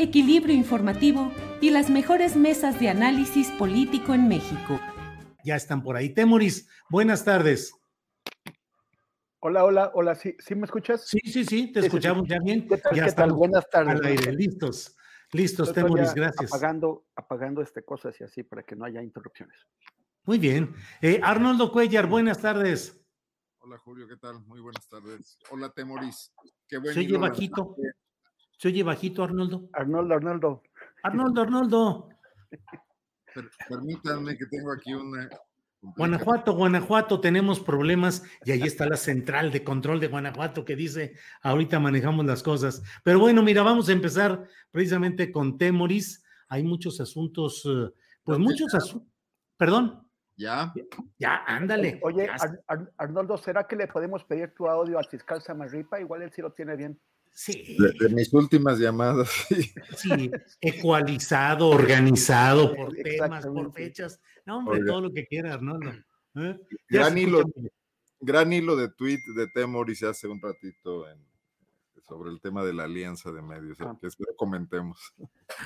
equilibrio informativo y las mejores mesas de análisis político en México. Ya están por ahí. Temoris, buenas tardes. Hola, hola, hola, ¿sí, ¿sí me escuchas? Sí, sí, sí, te escuchamos ya bien. ¿Qué tal, ya qué tal? Buenas tardes. Al aire, listos. Listos, Estoy Temoris, gracias. Apagando, apagando este cosas y así para que no haya interrupciones. Muy bien. Eh, Arnoldo Cuellar, buenas tardes. Hola Julio, ¿qué tal? Muy buenas tardes. Hola Temoris. Qué buen Se oye bajito. Se oye bajito, Arnoldo. Arnoldo, Arnoldo. Arnoldo, Arnoldo. Per- permítanme que tengo aquí una. Guanajuato, Guanajuato, tenemos problemas y ahí está la central de control de Guanajuato que dice, ahorita manejamos las cosas. Pero bueno, mira, vamos a empezar precisamente con Temoris. Hay muchos asuntos, eh, pues ¿Dónde muchos asuntos. Perdón, ¿Ya? ya, ándale. Oye, Ya Ar- Ar- Arnoldo, ¿será que le podemos pedir tu audio al fiscal Samarripa? Igual él sí lo tiene bien. Sí, De, de mis últimas llamadas. sí. sí, ecualizado, organizado por temas, por fechas. No, hombre, Oiga. todo lo que quieras, Arnoldo. ¿Eh? Gran se hilo, gran hilo de tweet de Temoris hace un ratito en- sobre el tema de la alianza de medios, Ah. que espero comentemos.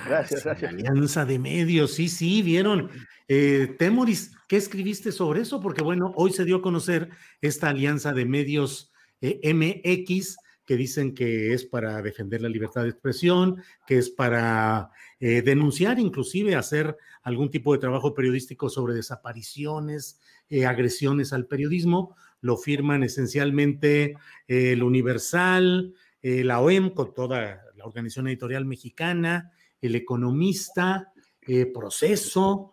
Gracias, gracias. Alianza de medios, sí, sí, vieron. Eh, Temoris, ¿qué escribiste sobre eso? Porque bueno, hoy se dio a conocer esta alianza de medios eh, MX que dicen que es para defender la libertad de expresión, que es para eh, denunciar, inclusive hacer algún tipo de trabajo periodístico sobre desapariciones, eh, agresiones al periodismo. Lo firman esencialmente eh, el Universal, la OEM, con toda la Organización Editorial Mexicana, El Economista, Proceso,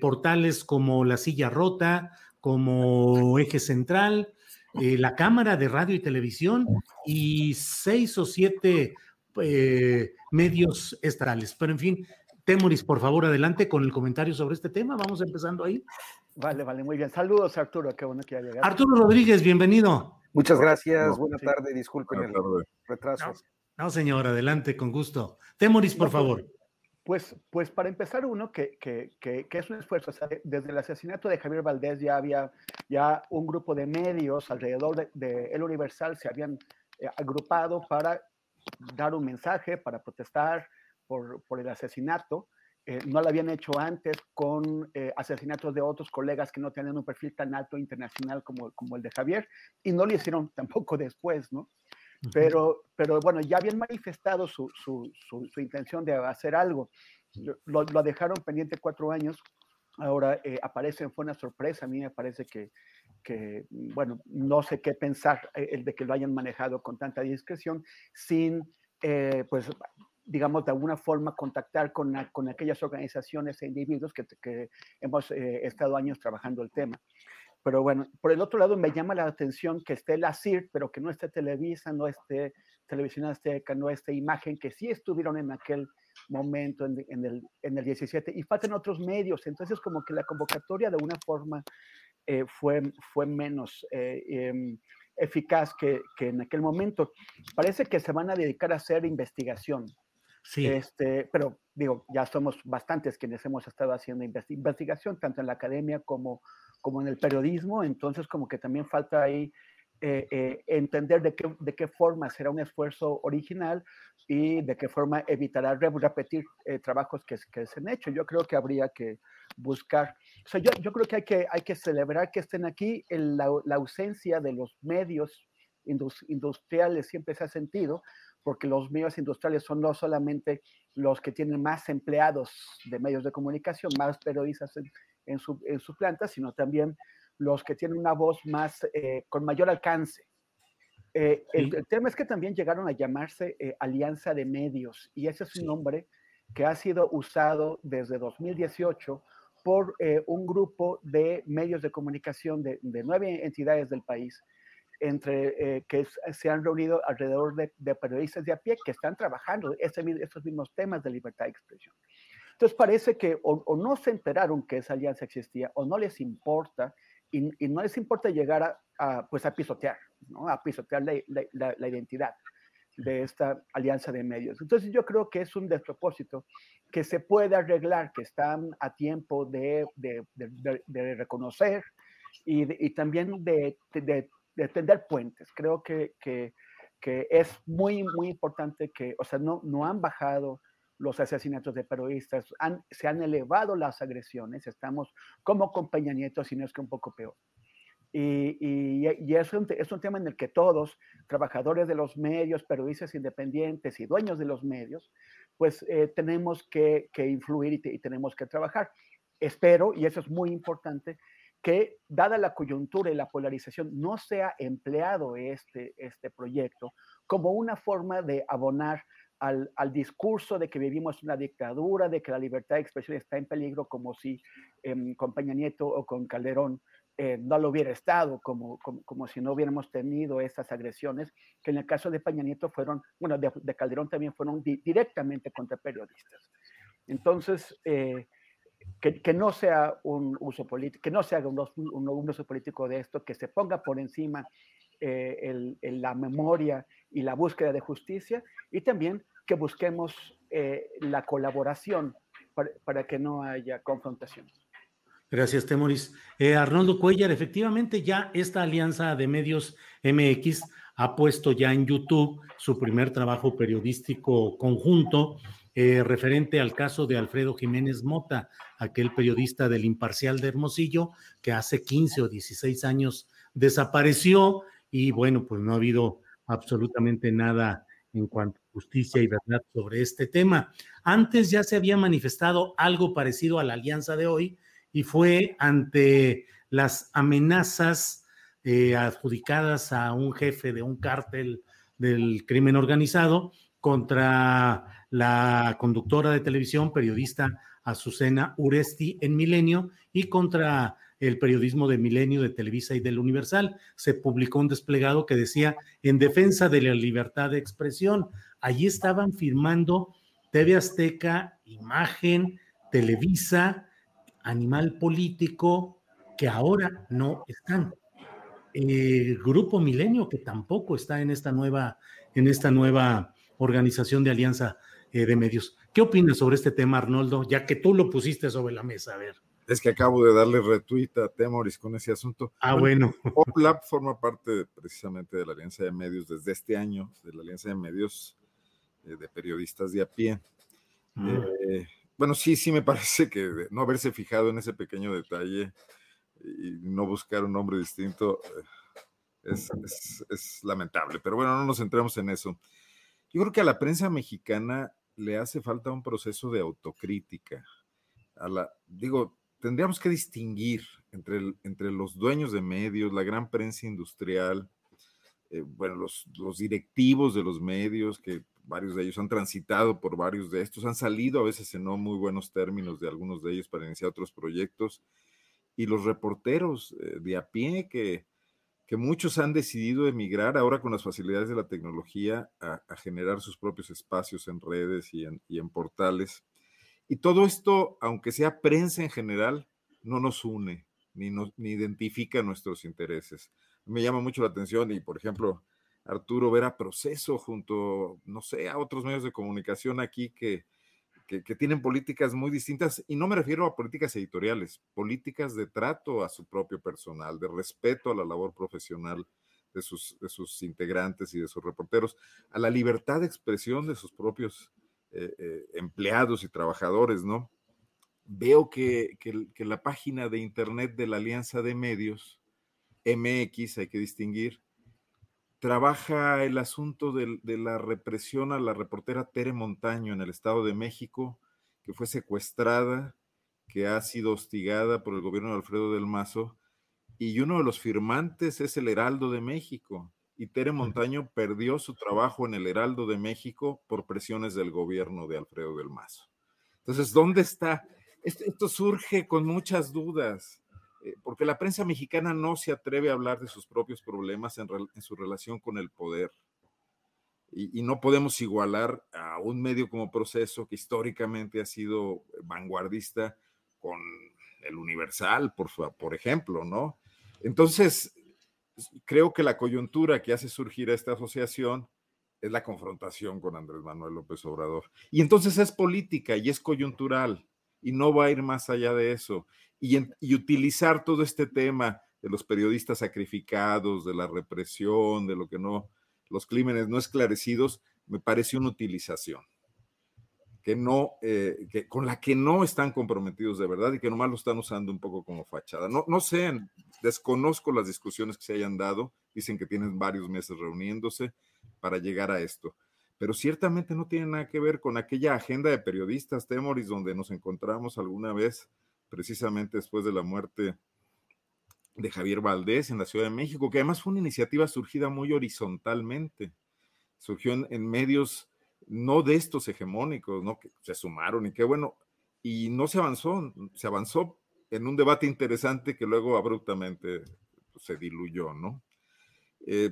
portales como La Silla Rota, como Eje Central, eh, la Cámara de Radio y Televisión y seis o siete eh, medios estatales. Pero en fin, Temoris, por favor, adelante con el comentario sobre este tema. Vamos empezando ahí. Vale, vale, muy bien. Saludos, Arturo, qué bueno que ya llegaste. Arturo Rodríguez, bienvenido. Muchas gracias, No, buena sí. tarde, disculpen Buenas el retraso. No, señor, adelante, con gusto. Temoris, por No, pues, favor. Pues, pues para empezar uno, que, que, que, es un esfuerzo, desde el asesinato de Javier Valdés ya había ya un grupo de medios alrededor de, de El Universal se habían eh, agrupado para dar un mensaje, para protestar por, por el asesinato. Eh, no lo habían hecho antes con eh, asesinatos de otros colegas que no tenían un perfil tan alto internacional como, como el de Javier, y no lo hicieron tampoco después, ¿no? Pero, pero bueno, ya habían manifestado su, su, su, su intención de hacer algo. Lo, lo, dejaron pendiente cuatro años, ahora eh, aparece, fue una sorpresa, a mí me parece que, que, bueno, no sé qué pensar eh, el de que lo hayan manejado con tanta discreción, sin, eh, pues, digamos, de alguna forma contactar con, con aquellas organizaciones e individuos que, que hemos eh, estado años trabajando el tema. Pero bueno, por el otro lado me llama la atención que esté la CIR, pero que no esté Televisa, no esté Televisión Azteca, no esté Imagen, que sí estuvieron en aquel momento, en, el, en el 17, y faltan otros medios. Entonces, como que la convocatoria de una forma eh, fue, fue menos eh, eh, eficaz que, que, en aquel momento. Parece que se van a dedicar a hacer investigación. Sí. Este, pero digo, ya somos bastantes quienes hemos estado haciendo investigación, tanto en la academia como, como en el periodismo, entonces como que también falta ahí eh, eh, entender de qué, de qué forma será un esfuerzo original y de qué forma evitará repetir eh, trabajos que, que, se han hecho. Yo creo que habría que buscar, o sea, yo, yo creo que hay, que hay que celebrar que estén aquí, la, la, ausencia de los medios industriales siempre se ha sentido, porque los medios industriales son no solamente los que tienen más empleados de medios de comunicación, más periodistas en, en, su, en sus plantas, sino también los que tienen una voz más, eh, con mayor alcance. Eh, el, el, tema es que también llegaron a llamarse eh, Alianza de Medios y ese es un nombre que ha sido usado desde 2018 por eh, un grupo de medios de comunicación de, de nueve entidades del país, entre eh, que se han reunido alrededor de, periodistas de a pie que están trabajando ese, estos mismos temas de libertad de expresión. Entonces parece que o, no se enteraron que esa alianza existía o no les importa y, no les importa llegar a, pues a pisotear, ¿no? a pisotear la, identidad de esta alianza de medios. Entonces yo creo que es un despropósito que se puede arreglar, que están a tiempo de, reconocer y también de, tender puentes. Creo que, que, que, es muy, muy importante que, o sea, no, no han bajado los asesinatos de periodistas, han, se han elevado las agresiones, estamos como con Peña Nieto, si no es que un poco peor. Y, y, y es, un, es, un, tema en el que todos, trabajadores de los medios, periodistas independientes y dueños de los medios, pues eh, tenemos que, que influir y, te, y, tenemos que trabajar. Espero, y eso es muy importante, que dada la coyuntura y la polarización, no sea empleado este, este proyecto como una forma de abonar al, al, discurso de que vivimos una dictadura, de que la libertad de expresión está en peligro, como si eh, con Peña Nieto o con Calderón eh, no lo hubiera estado, como, como, como, si no hubiéramos tenido estas agresiones, que en el caso de Peña Nieto fueron, bueno, de, de Calderón también fueron di directamente contra periodistas. Entonces, eh, que, que, no sea un uso político, que no se haga un, un, un, uso político de esto, que se ponga por encima eh, el, el, la memoria y la búsqueda de justicia y también que busquemos eh, la colaboración para, para, que no haya confrontación. Gracias, Temoris. Eh, Arnoldo Cuellar, efectivamente ya esta alianza de medios MX ha puesto ya en YouTube su primer trabajo periodístico conjunto eh, referente al caso de Alfredo Jiménez Mota, aquel periodista del Imparcial de Hermosillo que hace 15 o 16 años desapareció y bueno, pues no ha habido absolutamente nada en cuanto a justicia y verdad sobre este tema. Antes ya se había manifestado algo parecido a la alianza de hoy y fue ante las amenazas eh, adjudicadas a un jefe de un cártel del crimen organizado contra la conductora de televisión, periodista Azucena Uresti en Milenio y contra el periodismo de Milenio, de Televisa y del Universal. Se publicó un desplegado que decía en defensa de la libertad de expresión. Allí estaban firmando TV Azteca, Imagen, Televisa, Animal Político, que ahora no están. El Grupo Milenio, que tampoco está en esta nueva, en esta nueva organización de alianza eh, de medios. ¿Qué opinas sobre este tema, Arnoldo? Ya que tú lo pusiste sobre la mesa, a ver. Es que acabo de darle retweet a Temoris con ese asunto. Ah, bueno. PopLab forma parte precisamente de la Alianza de Medios desde este año, de la Alianza de Medios eh, de Periodistas de a pie. Mm. Eh, bueno, sí, sí me parece que no haberse fijado en ese pequeño detalle y no buscar un nombre distinto es, es, es lamentable. Pero bueno, no nos centremos en eso. Yo creo que a la prensa mexicana le hace falta un proceso de autocrítica. A la, digo, tendríamos que distinguir entre, entre los dueños de medios, la gran prensa industrial, eh, bueno, los, los, directivos de los medios, que varios de ellos han transitado por varios de estos, han salido a veces en no muy buenos términos de algunos de ellos para iniciar otros proyectos, y los reporteros eh, de a pie que, que muchos han decidido emigrar ahora con las facilidades de la tecnología a, generar sus propios espacios en redes y en, portales y todo esto, aunque sea prensa en general, no nos une ni, nos, ni identifica nuestros intereses. Me llama mucho la atención y, por ejemplo, Arturo ver Proceso junto, no sé, a otros medios de comunicación aquí que, que, que, tienen políticas muy distintas, y no me refiero a políticas editoriales, políticas de trato a su propio personal, de respeto a la labor profesional de sus, de sus integrantes y de sus reporteros, a la libertad de expresión de sus propios eh, eh, empleados y trabajadores, ¿no? Veo que, que, la página de internet de la Alianza de Medios, MX, hay que distinguir, trabaja el asunto de, de, la represión a la reportera Tere Montaño en el Estado de México, que fue secuestrada, que ha sido hostigada por el gobierno de Alfredo del Mazo, y uno de los firmantes es el Heraldo de México y Tere Montaño perdió su trabajo en el Heraldo de México por presiones del gobierno de Alfredo del Mazo. Entonces, ¿dónde está? Esto, surge con muchas dudas, eh, porque la prensa mexicana no se atreve a hablar de sus propios problemas en, su relación con el poder. Y, no podemos igualar a un medio como Proceso, que históricamente ha sido vanguardista, con el Universal, por, por ejemplo, ¿no? Entonces, creo que la coyuntura que hace surgir a esta asociación es la confrontación con Andrés Manuel López Obrador. Y entonces es política y es coyuntural y no va a ir más allá de eso. Y, utilizar todo este tema de los periodistas sacrificados, de la represión, de lo que no, los crímenes no esclarecidos, me parece una utilización que no, eh, que, con la que no están comprometidos de verdad y que nomás lo están usando un poco como fachada. No, no sé, desconozco las discusiones que se hayan dado, dicen que tienen varios meses reuniéndose para llegar a esto, pero ciertamente no tiene nada que ver con aquella agenda de periodistas, Temoris, donde nos encontramos alguna vez, precisamente después de la muerte de Javier Valdés en la Ciudad de México, que además fue una iniciativa surgida muy horizontalmente, surgió en medios no de estos hegemónicos, ¿no? Que se sumaron y qué bueno, y no se avanzó, se avanzó en un debate interesante que luego abruptamente se diluyó, ¿no? Eh,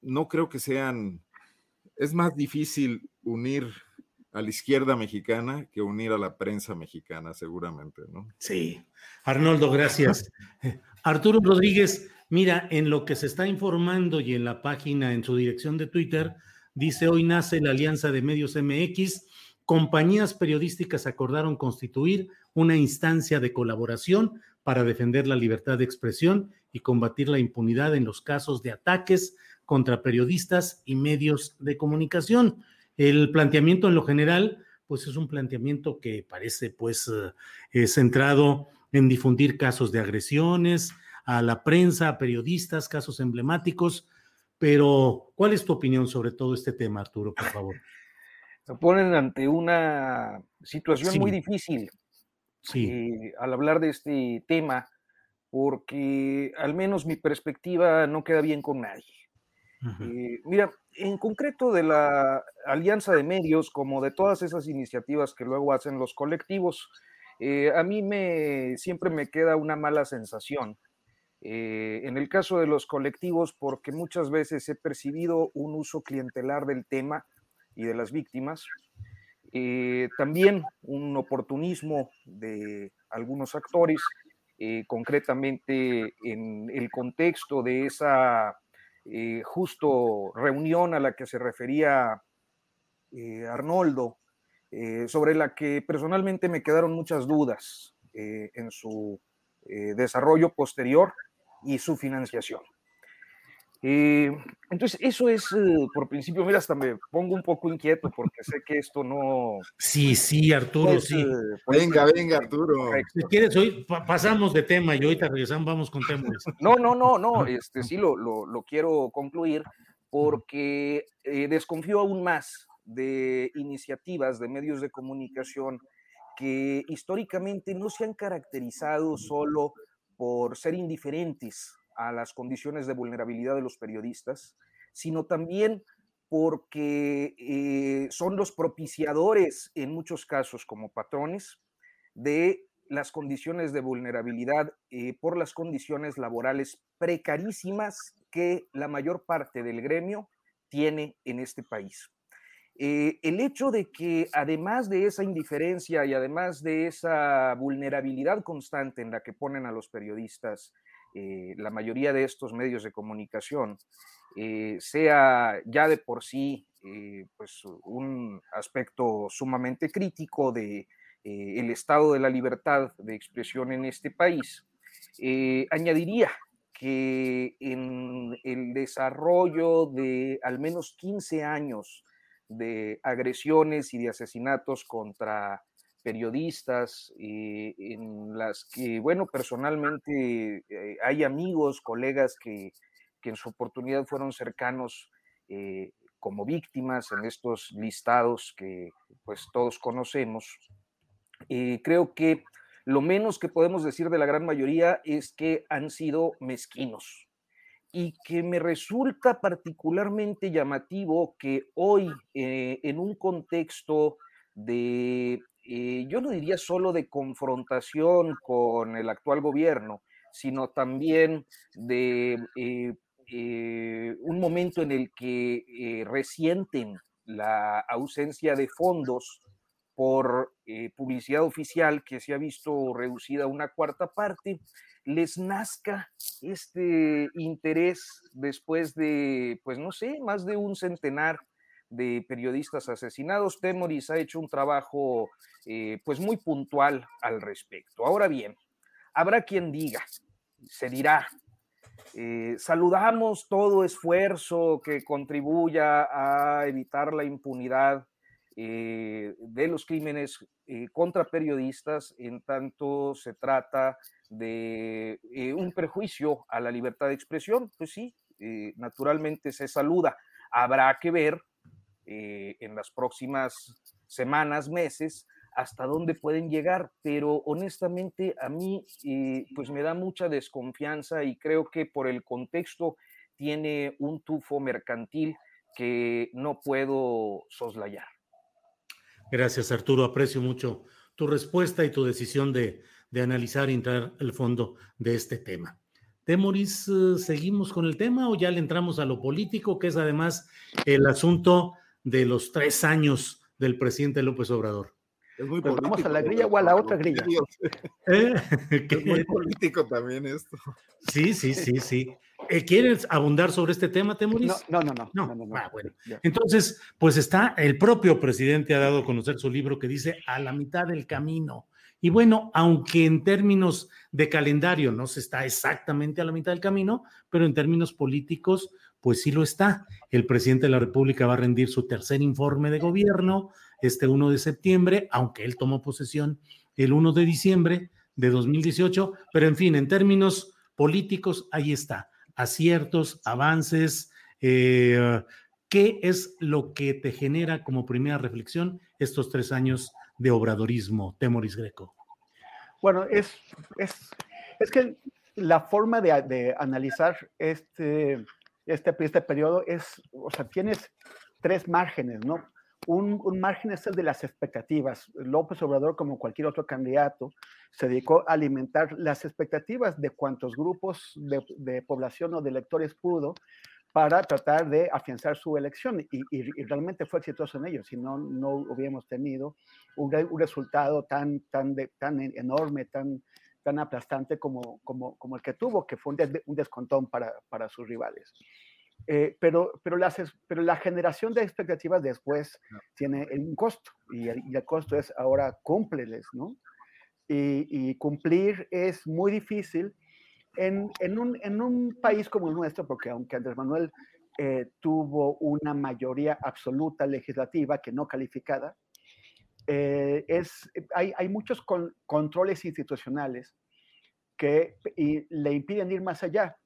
no creo que sean, es más difícil unir a la izquierda mexicana que unir a la prensa mexicana, seguramente, ¿no? Sí. Arnoldo, gracias. Arturo Rodríguez, mira, en lo que se está informando y en la página, en su dirección de Twitter, Dice, hoy nace la Alianza de Medios MX. Compañías periodísticas acordaron constituir una instancia de colaboración para defender la libertad de expresión y combatir la impunidad en los casos de ataques contra periodistas y medios de comunicación. El planteamiento en lo general, pues es un planteamiento que parece pues eh, centrado en difundir casos de agresiones a la prensa, a periodistas, casos emblemáticos, pero, ¿cuál es tu opinión sobre todo este tema, Arturo, por favor? Se ponen ante una situación muy difícil sí. Eh, al hablar de este tema, porque al menos mi perspectiva no queda bien con nadie. Eh, mira, en concreto de la alianza de medios, como de todas esas iniciativas que luego hacen los colectivos, eh, a mí me siempre me queda una mala sensación eh, en el caso de los colectivos, porque muchas veces he percibido un uso clientelar del tema y de las víctimas, también un oportunismo de algunos actores, concretamente en el contexto de esa justo reunión a la que se refería Arnoldo, sobre la que personalmente me quedaron muchas dudas en su desarrollo posterior y su financiación. Eh, entonces, eso es eh, por principio, mira, hasta me pongo un poco inquieto porque sé que esto no. Sí, sí, Arturo, sí. Eh, venga, venga, Arturo. Si quieres, hoy pasamos de tema y ahorita regresamos, vamos con temas. No, no, no, no, este sí lo, lo, lo quiero concluir porque desconfío aún más de iniciativas de medios de comunicación que históricamente no se han caracterizado solo por ser indiferentes a las condiciones de vulnerabilidad de los periodistas, sino también porque eh, son los propiciadores en muchos casos como patrones de las condiciones de vulnerabilidad eh, por las condiciones laborales precarísimas que la mayor parte del gremio tiene en este país. Eh, el hecho de que además de esa indiferencia y además de esa vulnerabilidad constante en la que ponen a los periodistas eh, la mayoría de estos medios de comunicación, eh, sea ya de por sí pues un aspecto sumamente crítico de el estado de la libertad de expresión en este país, añadiría que en el desarrollo de al menos 15 años de agresiones y de asesinatos contra periodistas, eh, en las que, bueno, personalmente eh, hay amigos, colegas que, que, en su oportunidad fueron cercanos eh, como víctimas en estos listados que pues todos conocemos. creo que lo menos que podemos decir de la gran mayoría es que han sido mezquinos y que me resulta particularmente llamativo que hoy, eh, en un contexto de, eh, yo no diría solo de confrontación con el actual gobierno, sino también de eh, un momento en el que resienten la ausencia de fondos por eh, publicidad oficial que se ha visto reducida a una cuarta parte, les nazca este interés después de, pues no sé, más de un centenar de periodistas asesinados. Temoris ha hecho un trabajo eh, pues muy puntual al respecto. Ahora bien, habrá quien diga, se dirá, eh, saludamos todo esfuerzo que contribuya a evitar la impunidad eh, de los crímenes contra periodistas en tanto se trata de un perjuicio a la libertad de expresión, pues sí, naturalmente se saluda. Habrá que ver en las próximas semanas, meses, hasta dónde pueden llegar, pero honestamente a mí pues me da mucha desconfianza y creo que por el contexto tiene un tufo mercantil que no puedo soslayar. Gracias, Arturo. Aprecio mucho tu respuesta y tu decisión de, analizar y entrar al fondo de este tema. Temoris, eh, ¿seguimos con el tema o ya le entramos a lo político, que es además el asunto de los tres años del presidente López Obrador? Es muy pues ¿Vamos a la grilla o a la otra grilla? ¿Eh? Es muy político también esto. Sí, sí, sí, sí. Eh, ¿Quieres abundar sobre este tema, Temuris? No, no, no. no, no, ah, bueno. Entonces, pues está, el propio presidente ha dado a conocer su libro que dice A la mitad del camino. Y bueno, aunque en términos de calendario no se está exactamente a la mitad del camino, pero en términos políticos, pues sí lo está. El presidente de la República va a rendir su tercer informe de gobierno este 1 de septiembre, aunque él tomó posesión el 1 de diciembre de 2018, pero en fin, en términos políticos, ahí está aciertos, avances. Eh, ¿Qué es lo que te genera como primera reflexión estos tres años de obradorismo, Temoris Greco? Bueno, es, es, es que la forma de, analizar este, este, este periodo es, o sea, tienes tres márgenes, ¿no? Un, margen es el de las expectativas. López Obrador, como cualquier otro candidato, se dedicó a alimentar las expectativas de cuantos grupos de, población o de electores pudo para tratar de afianzar su elección y, realmente fue exitoso en ello, si no, no hubiéramos tenido un, resultado tan, tan, tan enorme, tan, tan aplastante como, como, como el que tuvo, que fue un, descontón para, para sus rivales. Eh, pero, pero, pero la generación de expectativas después tiene un costo y el, costo es ahora cúmpleles, ¿no? Y, cumplir es muy difícil en, en, un, en, un, país como el nuestro, porque aunque Andrés Manuel eh, tuvo una mayoría absoluta legislativa que no calificada, eh, es, hay, hay, muchos controles institucionales que le impiden ir más allá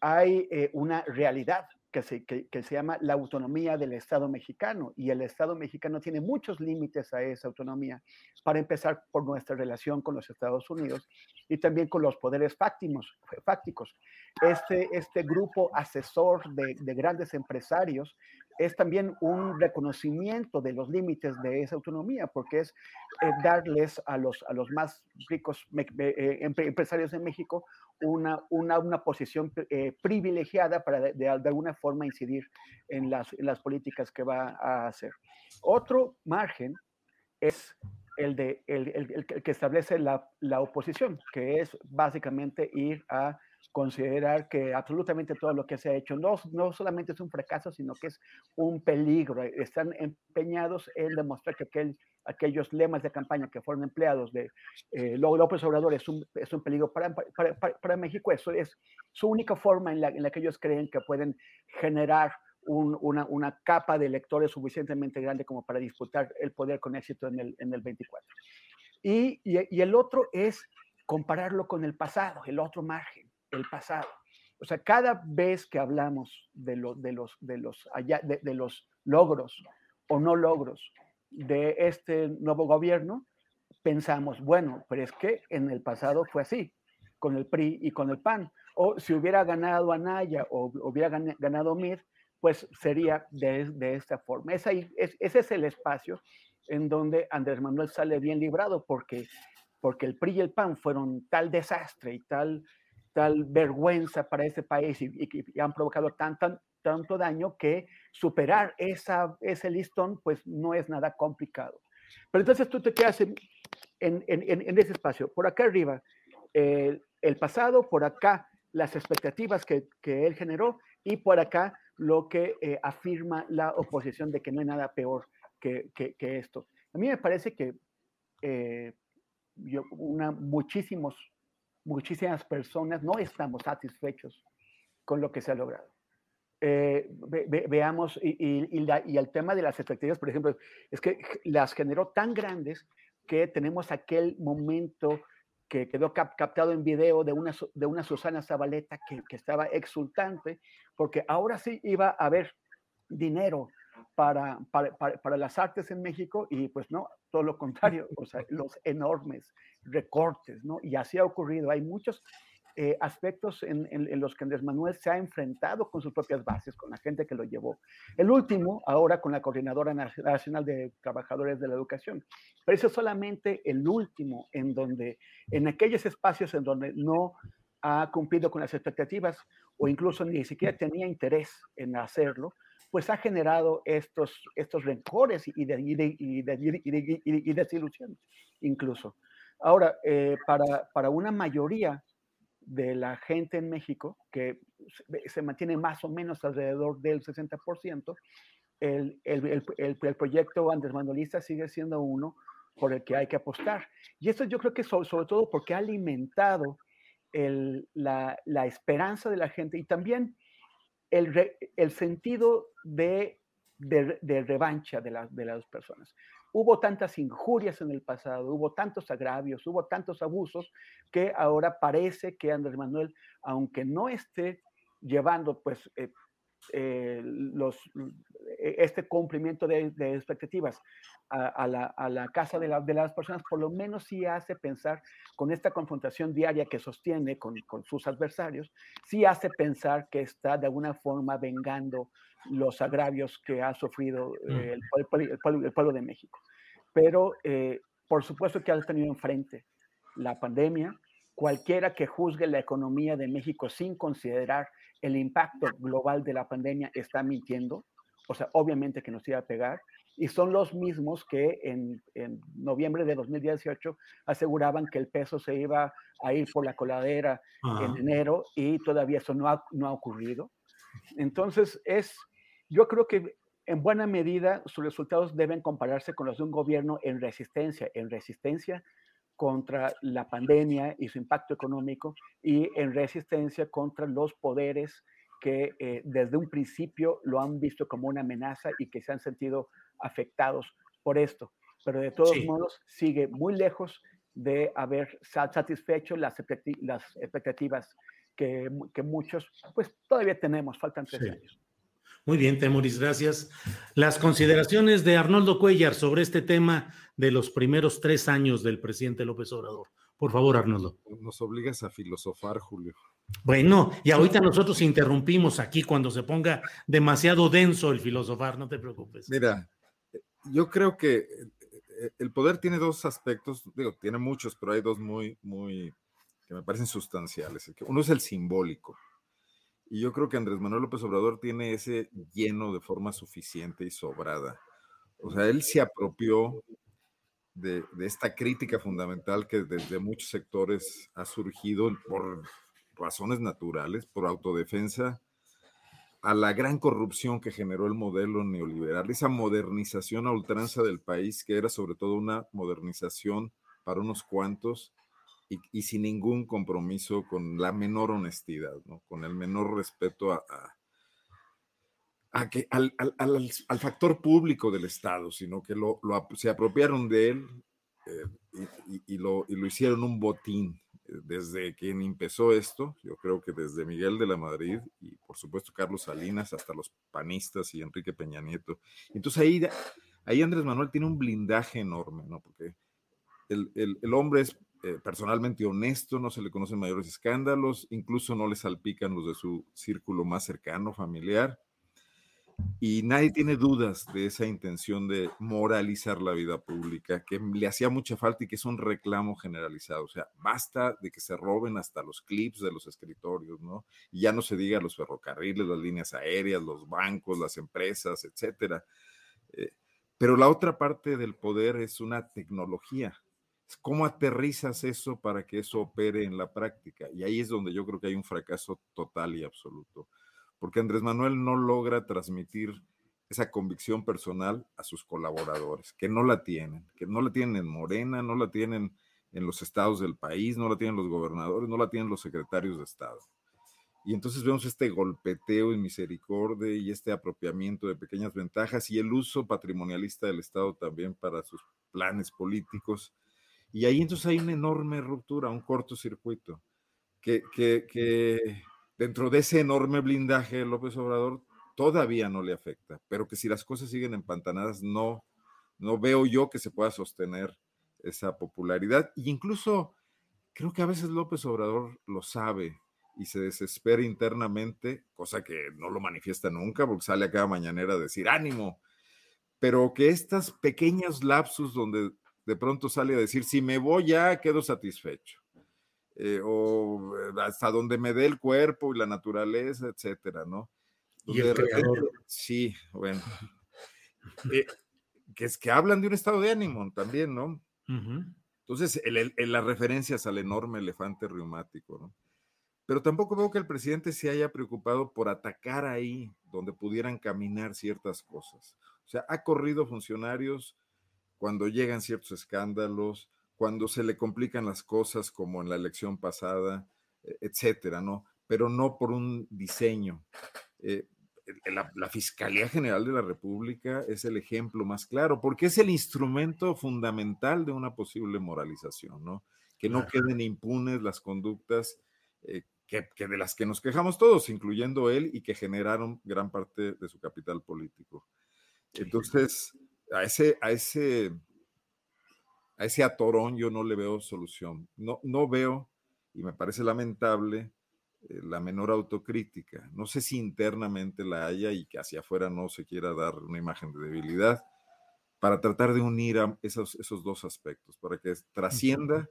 hay eh, una realidad que se, que, se, llama la autonomía del Estado mexicano y el Estado mexicano tiene muchos límites a esa autonomía, para empezar por nuestra relación con los Estados Unidos y también con los poderes fácticos. fácticos. Este, este grupo asesor de, de grandes empresarios es también un reconocimiento de los límites de esa autonomía, porque es eh, darles a los, a los más ricos eh, empresarios de México una, una, una posición eh, privilegiada para de, alguna forma incidir en las, las políticas que va a hacer. Otro margen es el, de, el, el que establece la, la, oposición, que es básicamente ir a considerar que absolutamente todo lo que se ha hecho no, no solamente es un fracaso, sino que es un peligro. Están empeñados en demostrar que aquel, aquellos lemas de campaña que fueron empleados de eh, López Obrador es un, es un peligro para, para, para, México. Eso es su única forma en la, en la que ellos creen que pueden generar una, una, capa de electores suficientemente grande como para disputar el poder con éxito en el, en el 24. Y, y, el otro es compararlo con el pasado, el otro margen, el pasado. O sea, cada vez que hablamos de, de, los, de, los, allá, de, de los logros o no logros de este nuevo gobierno, pensamos, bueno, pero es que en el pasado fue así, con el PRI y con el PAN. O si hubiera ganado Anaya o hubiera ganado MIR, pues sería de, esta forma. ese es el espacio en donde Andrés Manuel sale bien librado porque, porque el PRI y el PAN fueron tal desastre y tal, tal vergüenza para este país y, y, han provocado tan, tanto daño que superar esa, ese listón pues no es nada complicado. Pero entonces tú te quedas en, en, en, ese espacio. Por acá arriba, el, el pasado, por acá las expectativas que, que él generó y por acá lo que eh, afirma la oposición de que no hay nada peor que, que, esto. A mí me parece que eh, yo, una, muchísimos, muchísimas personas no estamos satisfechos con lo que se ha logrado. Eh, veamos, y, y, el tema de las expectativas, por ejemplo, es que las generó tan grandes que tenemos aquel momento que quedó captado en video de una, de una Susana Zabaleta que, que, estaba exultante, porque ahora sí iba a haber dinero para, para, para, las artes en México y pues no, todo lo contrario, o sea, los enormes recortes, ¿no? Y así ha ocurrido. Hay muchos eh, aspectos en, en, los que Andrés Manuel se ha enfrentado con sus propias bases, con la gente que lo llevó. El último, ahora con la Coordinadora Nacional de Trabajadores de la Educación. Pero eso es solamente el último en donde, en aquellos espacios en donde no ha cumplido con las expectativas o incluso ni siquiera tenía interés en hacerlo, pues ha generado estos, estos rencores y, de, y, de, y, de, y desilusiones incluso. Ahora, eh, para, para, una mayoría de la gente en México, que se mantiene más o menos alrededor del 60%, el, el, el, el proyecto Andrés Manuelista sigue siendo uno por el que hay que apostar. Y esto yo creo que sobre, sobre todo porque ha alimentado la, la, esperanza de la gente y también el, el sentido de, de, revancha de, la, de las personas. Hubo tantas injurias en el pasado, hubo tantos agravios, hubo tantos abusos, que ahora parece que Andrés Manuel, aunque no esté llevando pues eh, eh, los, eh, este cumplimiento de, expectativas a, la, a, la, casa de, de, las personas, por lo menos sí hace pensar con esta confrontación diaria que sostiene con, con sus adversarios, sí hace pensar que está de alguna forma vengando los agravios que ha sufrido eh, el, el, pueblo, el, pueblo, de México. Pero eh, por supuesto que ha tenido enfrente la pandemia. Cualquiera que juzgue la economía de México sin considerar el impacto global de la pandemia está mintiendo. O sea, obviamente que nos iba a pegar. Y son los mismos que en, en noviembre de 2018 aseguraban que el peso se iba a ir por la coladera en enero y todavía eso no ha, no ha ocurrido. Entonces, es yo creo que en buena medida sus resultados deben compararse con los de un gobierno en resistencia, en resistencia contra la pandemia y su impacto económico y en resistencia contra los poderes que eh, desde un principio lo han visto como una amenaza y que se han sentido afectados por esto. Pero de todos sí. modos sigue muy lejos de haber satisfecho las, expectativas que, que, muchos, pues todavía tenemos, faltan tres sí. años. Muy bien, Temoris, gracias. Las consideraciones de Arnoldo Cuellar sobre este tema de los primeros tres años del presidente López Obrador. Por favor, Arnoldo. Nos obligas a filosofar, Julio. Bueno, y ahorita nosotros interrumpimos aquí cuando se ponga demasiado denso el filosofar, no te preocupes. Mira, yo creo que el poder tiene dos aspectos, digo, tiene muchos, pero hay dos muy, muy, que me parecen sustanciales. Uno es el simbólico. Y yo creo que Andrés Manuel López Obrador tiene ese lleno de forma suficiente y sobrada. O sea, él se apropió de, de esta crítica fundamental que desde muchos sectores ha surgido por razones naturales, por autodefensa, a la gran corrupción que generó el modelo neoliberal, esa modernización a ultranza del país, que era sobre todo una modernización para unos cuantos y, sin ningún compromiso con la menor honestidad, ¿no? con el menor respeto a, a, que, al, al, factor público del Estado, sino que lo, se apropiaron de él eh, y, lo, y lo hicieron un botín desde quien empezó esto, yo creo que desde Miguel de la Madrid y por supuesto Carlos Salinas hasta los panistas y Enrique Peña Nieto. Entonces ahí, ahí Andrés Manuel tiene un blindaje enorme, ¿no? Porque el, el, hombre es eh, personalmente honesto, no se le conocen mayores escándalos, incluso no le salpican los de su círculo más cercano, familiar y nadie tiene dudas de esa intención de moralizar la vida pública, que le hacía mucha falta y que es un reclamo generalizado. O sea, basta de que se roben hasta los clips de los escritorios, ¿no? Y ya no se diga los ferrocarriles, las líneas aéreas, los bancos, las empresas, etcétera. Eh, pero la otra parte del poder es una tecnología. ¿Cómo aterrizas eso para que eso opere en la práctica? Y ahí es donde yo creo que hay un fracaso total y absoluto porque Andrés Manuel no logra transmitir esa convicción personal a sus colaboradores, que no la tienen, que no la tienen en Morena, no la tienen en los estados del país, no la tienen los gobernadores, no la tienen los secretarios de Estado. Y entonces vemos este golpeteo y misericordia y este apropiamiento de pequeñas ventajas y el uso patrimonialista del Estado también para sus planes políticos. Y ahí entonces hay una enorme ruptura, un cortocircuito, que, que, que dentro de ese enorme blindaje López Obrador todavía no le afecta, pero que si las cosas siguen empantanadas, no, no veo yo que se pueda sostener esa popularidad. E incluso creo que a veces López Obrador lo sabe y se desespera internamente, cosa que no lo manifiesta nunca, porque sale a cada mañanera a decir ánimo, pero que estas pequeños lapsus donde de pronto sale a decir, si me voy ya quedo satisfecho eh, o eh, hasta donde me dé el cuerpo y la naturaleza, etcétera, ¿no? Y el sí, bueno. Eh, que es que hablan de un estado de ánimo también, ¿no? Entonces, las referencias al enorme elefante reumático, ¿no? Pero tampoco veo que el presidente se haya preocupado por atacar ahí donde pudieran caminar ciertas cosas. O sea, ha corrido funcionarios cuando llegan ciertos escándalos, cuando se le complican las cosas como en la elección pasada, e, etcétera, ¿no? Pero no por un diseño. Eh, la, Fiscalía General de la República es el ejemplo más claro, porque es el instrumento fundamental de una posible moralización, ¿no? Que no queden impunes las conductas eh, que, que, de las que nos quejamos todos, incluyendo él, y que generaron gran parte de su capital político. Entonces, a ese, a ese a ese atorón yo no le veo solución. No, no veo, y me parece lamentable, eh, la menor autocrítica. No sé si internamente la haya y que hacia afuera no se quiera dar una imagen de debilidad para tratar de unir a esos, esos dos aspectos, para que trascienda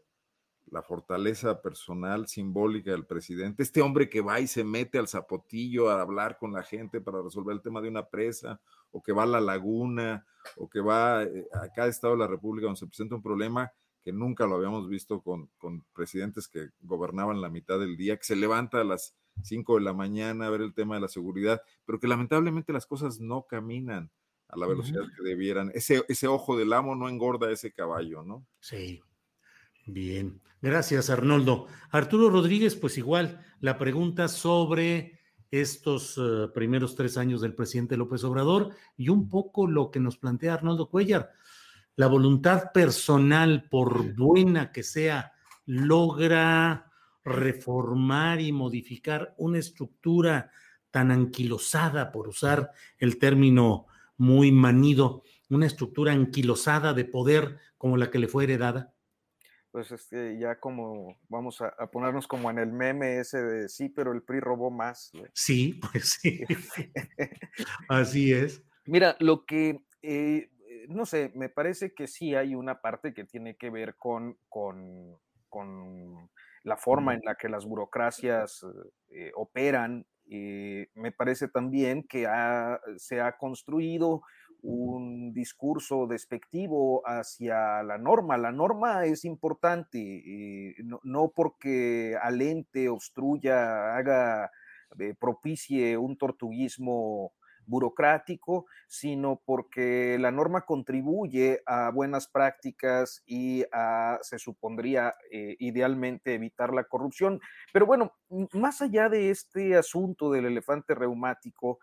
la fortaleza personal, simbólica del presidente, este hombre que va y se mete al zapotillo a hablar con la gente para resolver el tema de una presa, o que va a la laguna, o que va eh, a cada estado de la República donde se presenta un problema que nunca lo habíamos visto con, con presidentes que gobernaban la mitad del día, que se levanta a las 5 de la mañana a ver el tema de la seguridad, pero que lamentablemente las cosas no caminan a la velocidad que debieran. Ese, ese ojo del amo no engorda ese caballo, ¿no? Sí. Bien, gracias Arnoldo. Arturo Rodríguez, pues igual, la pregunta sobre estos eh, primeros tres años del presidente López Obrador y un poco lo que nos plantea Arnoldo Cuellar. La voluntad personal, por buena que sea, logra reformar y modificar una estructura tan anquilosada, por usar el término muy manido, una estructura anquilosada de poder como la que le fue heredada? Pues este, ya como vamos a, ponernos como en el meme ese de sí, pero el PRI robó más. Sí, pues sí. Así es. Mira, lo que, eh, no sé, me parece que sí hay una parte que tiene que ver con, con, la forma en la que las burocracias eh, operan. me parece también que se ha construido un discurso despectivo hacia la norma. La norma es importante, eh, no, porque alente, obstruya, haga, eh, propicie un tortuguismo burocrático, sino porque la norma contribuye a buenas prácticas y a, se supondría, eh, idealmente evitar la corrupción. Pero bueno, más allá de este asunto del elefante reumático,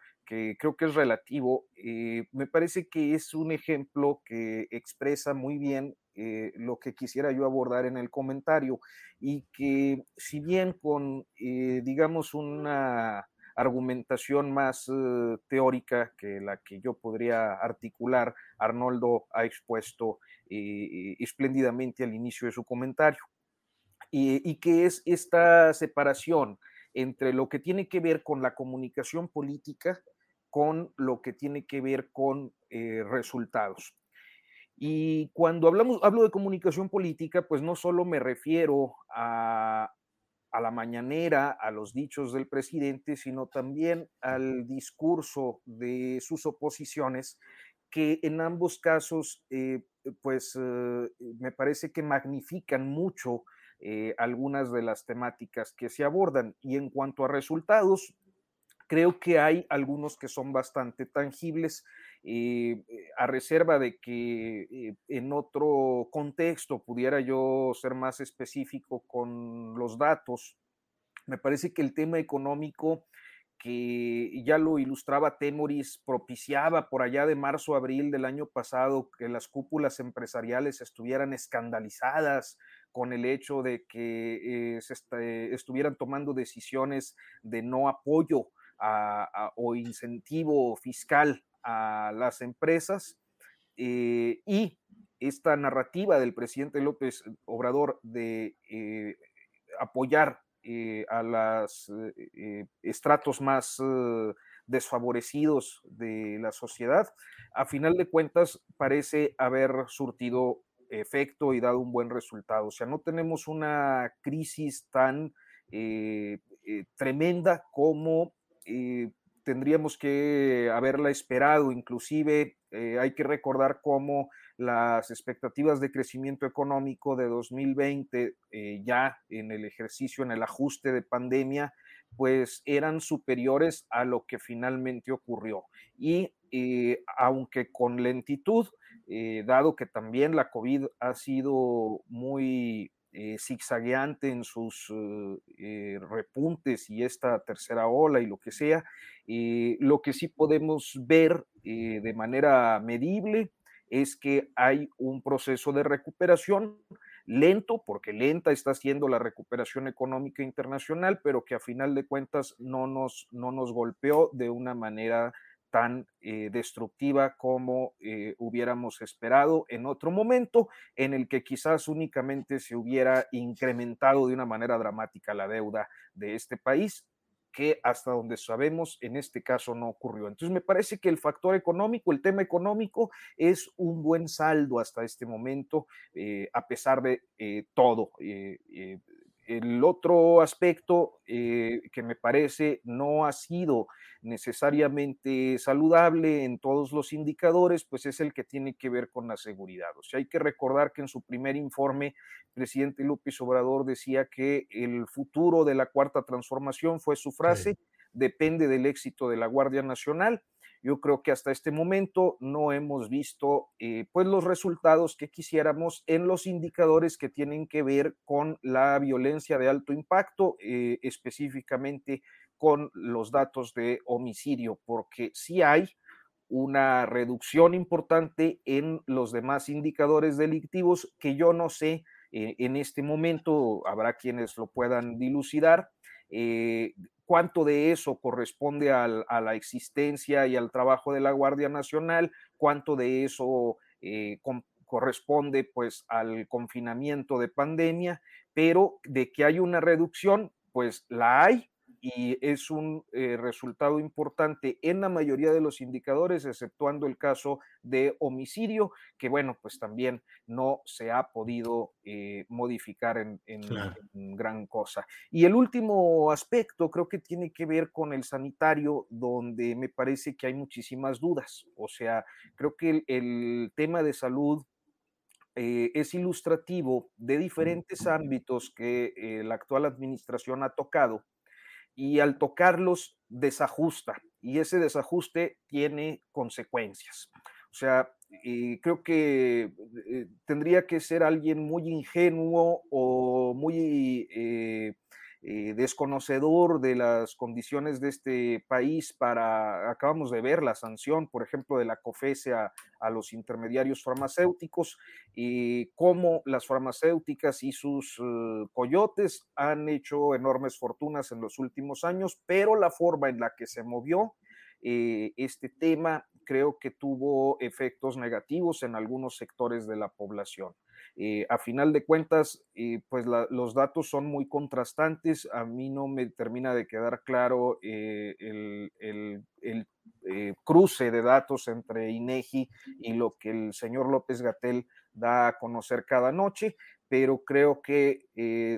creo que es relativo, eh, me parece que es un ejemplo que expresa muy bien eh, lo que quisiera yo abordar en el comentario y que si bien con, digamos, una argumentación más eh, teórica que la que yo podría articular, Arnoldo ha expuesto eh, espléndidamente al inicio de su comentario. Y, que es esta separación entre lo que tiene que ver con la comunicación política con lo que tiene que ver con eh, resultados. Y cuando hablamos, hablo de comunicación política, pues no solo me refiero a, la mañanera, a los dichos del presidente, sino también al discurso de sus oposiciones, que en ambos casos, eh, pues eh, me parece que magnifican mucho algunas de las temáticas que se abordan. Y en cuanto a resultados, creo que hay algunos que son bastante tangibles, eh, a reserva de que eh, en otro contexto pudiera yo ser más específico con los datos. Me parece que el tema económico que ya lo ilustraba Temoris, propiciaba por allá de marzo, abril del año pasado que las cúpulas empresariales estuvieran escandalizadas con el hecho de que eh, se estuvieran tomando decisiones de no apoyo o incentivo fiscal a las empresas eh, y esta narrativa del presidente López Obrador de eh, apoyar eh, a los estratos más desfavorecidos de la sociedad, a final de cuentas parece haber surtido efecto y dado un buen resultado. O sea, no tenemos una crisis tan tremenda como eh, tendríamos que haberla esperado, inclusive eh, hay que recordar cómo las expectativas de crecimiento económico de 2020, eh, ya en el ejercicio, en el ajuste de pandemia, pues eran superiores a lo que finalmente ocurrió. Y aunque con lentitud, dado que también la COVID ha sido muy eh, zigzagueante en sus eh, eh, repuntes y esta tercera ola y lo que sea. lo que sí podemos ver de manera medible es que hay un proceso de recuperación lento, porque lenta está siendo la recuperación económica internacional, pero que a final de cuentas no nos, no nos golpeó de una manera tan eh, destructiva como eh, hubiéramos esperado en otro momento, en el que quizás únicamente se hubiera incrementado de una manera dramática la deuda de este país que hasta donde sabemos en este caso no ocurrió. Entonces me parece que el factor económico, el tema económico es un buen saldo hasta este momento, eh, a pesar de todo. El otro aspecto eh, que me parece no ha sido necesariamente saludable en todos los indicadores, pues es el que tiene que ver con la seguridad. O sea, hay que recordar que en su primer informe, el presidente López Obrador decía que el futuro de la cuarta transformación fue su frase, depende del éxito de la Guardia Nacional. Yo creo que hasta este momento no hemos visto eh, pues los resultados que quisiéramos en los indicadores que tienen que ver con la violencia de alto impacto, eh, específicamente con los datos de homicidio, porque sí hay una reducción importante en los demás indicadores delictivos que yo no sé eh, en este momento, habrá quienes lo puedan dilucidar, cuánto de eso corresponde a la existencia y al trabajo de la Guardia Nacional, cuánto de eso eh, corresponde pues al confinamiento de pandemia, pero de que hay una reducción, pues la hay, y es un eh, resultado importante en la mayoría de los indicadores, exceptuando el caso de homicidio, que bueno, pues también no se ha podido eh, modificar en, gran cosa. Y el último aspecto creo que tiene que ver con el sanitario, donde me parece que hay muchísimas dudas. O sea, creo que el tema de salud eh, es ilustrativo de diferentes ámbitos que eh, la actual administración ha tocado y al tocarlos desajusta y ese desajuste tiene consecuencias. O sea, eh, creo que tendría que ser alguien muy ingenuo o muy eh, desconocedor de las condiciones de este país para, acabamos de ver la sanción, por ejemplo, de la COFESE a, los intermediarios farmacéuticos, y cómo las farmacéuticas y sus eh, coyotes han hecho enormes fortunas en los últimos años, pero la forma en la que se movió eh, este tema creo que tuvo efectos negativos en algunos sectores de la población. Eh, a final de cuentas, eh, pues los datos son muy contrastantes. A mí no me termina de quedar claro eh, el, cruce de datos entre INEGI y lo que el señor López Gatel da a conocer cada noche, pero creo que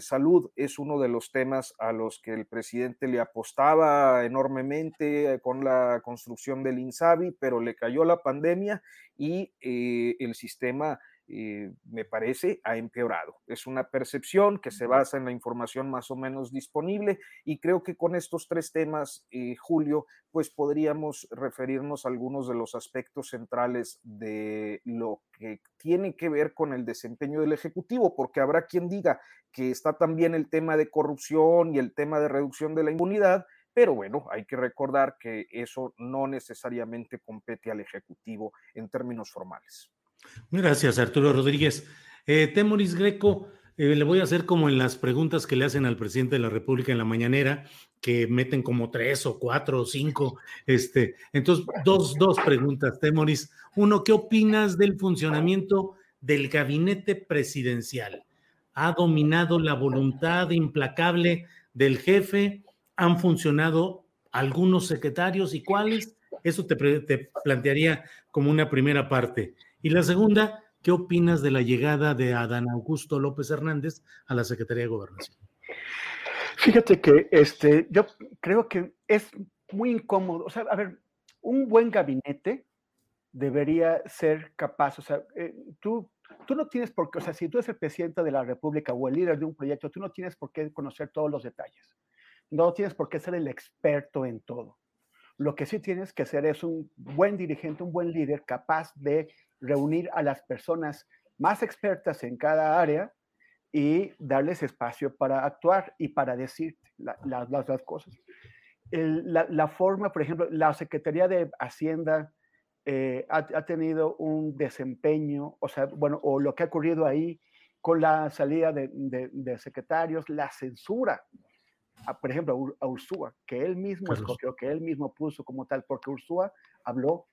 salud es uno de los temas a los que el presidente le apostaba enormemente con la construcción del INSABI, pero le cayó la pandemia y el sistema eh, me parece, ha empeorado. Es una percepción que se basa en la información más o menos disponible y creo que con estos tres temas, eh, Julio, pues podríamos referirnos a algunos de los aspectos centrales de lo que tiene que ver con el desempeño del Ejecutivo, porque habrá quien diga que está también el tema de corrupción y el tema de reducción de la impunidad, pero bueno, hay que recordar que eso no necesariamente compete al Ejecutivo en términos formales. Gracias, Arturo Rodríguez. Eh, Temoris Greco, eh, le voy a hacer como en las preguntas que le hacen al presidente de la República en la mañanera, que meten como tres o cuatro o cinco. Este, entonces, dos, dos preguntas, Temoris. Uno, ¿qué opinas del funcionamiento del gabinete presidencial? ¿Ha dominado la voluntad implacable del jefe? ¿Han funcionado algunos secretarios y cuáles? Eso te, te plantearía como una primera parte. Y la segunda, ¿qué opinas de la llegada de Adán Augusto López Hernández a la Secretaría de Gobernación? Fíjate que este, yo creo que es muy incómodo. O sea, a ver, un buen gabinete debería ser capaz, o sea, eh, tú, tú no tienes por qué, o sea, si tú eres el presidente de la República o el líder de un proyecto, tú no tienes por qué conocer todos los detalles. No tienes por qué ser el experto en todo. Lo que sí tienes que ser es un buen dirigente, un buen líder capaz de reunir a las personas más expertas en cada área y darles espacio para actuar y para decir las, las, cosas. la, forma, por ejemplo, la Secretaría de Hacienda eh, ha, tenido un desempeño, o sea, bueno, o lo que ha ocurrido ahí con la salida de, de, secretarios, la censura, por ejemplo, a Ursúa, que él mismo escogió, que él mismo puso como tal, porque Ursúa habló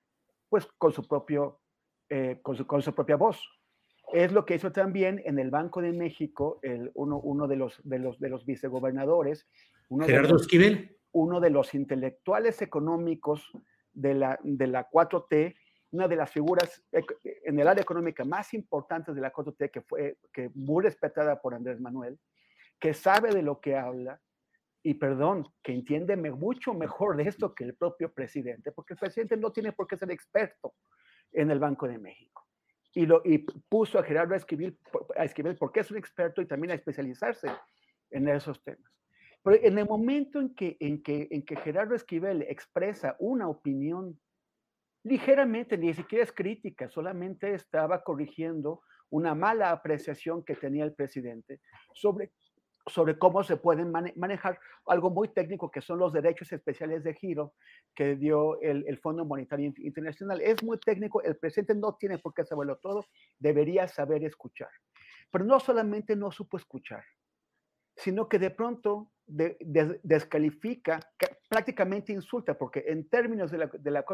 pues con su propio eh, con, su, con, su, propia voz. Es lo que hizo también en el Banco de México el, uno, uno de, los, de, los, de los vicegobernadores. Uno Gerardo Esquivel. Uno de los intelectuales económicos de la, de la 4T, una de las figuras en el área económica más importantes de la 4T, que fue que muy respetada por Andrés Manuel, que sabe de lo que habla, y perdón, que entiende mucho mejor de esto que el propio presidente, porque el presidente no tiene por qué ser experto en el Banco de México. Y, lo, y puso a Gerardo a escribir, a escribir porque es un experto y también a especializarse en esos temas. Pero en el momento en que, en que, en que Gerardo Esquivel expresa una opinión ligeramente, ni siquiera es crítica, solamente estaba corrigiendo una mala apreciación que tenía el presidente sobre sobre cómo se pueden manejar algo muy técnico que son los derechos especiales de giro que dio el, el, Fondo Monetario Internacional. Es muy técnico, el presidente no tiene por qué saberlo todo, debería saber escuchar. Pero no solamente no supo escuchar, sino que de pronto descalifica, prácticamente insulta, porque en términos de la, de la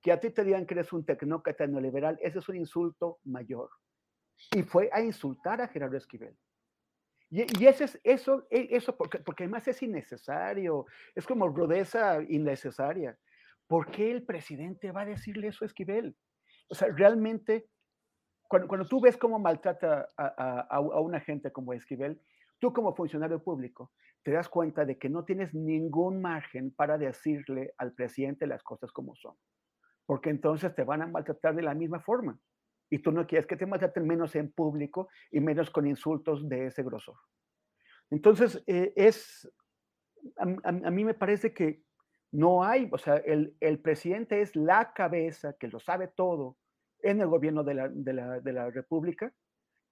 que a ti te digan que eres un tecnócrata neoliberal, ese es un insulto mayor. Y fue a insultar a Gerardo Esquivel Y, ese es, eso, e, eso porque, porque además es innecesario, es como rudeza innecesaria. ¿Por qué el presidente va a decirle eso a Esquivel? O sea, realmente, cuando, cuando tú ves cómo maltrata a, a, a una gente como Esquivel, tú como funcionario público te das cuenta de que no tienes ningún margen para decirle al presidente las cosas como son, porque entonces te van a maltratar de la misma forma y tú no quieres que te maltraten menos en público y menos con insultos de ese grosor. Entonces, eh, es, a, mí me parece que no hay, o sea, el, el, presidente es la cabeza que lo sabe todo en el gobierno de la, de la, de la República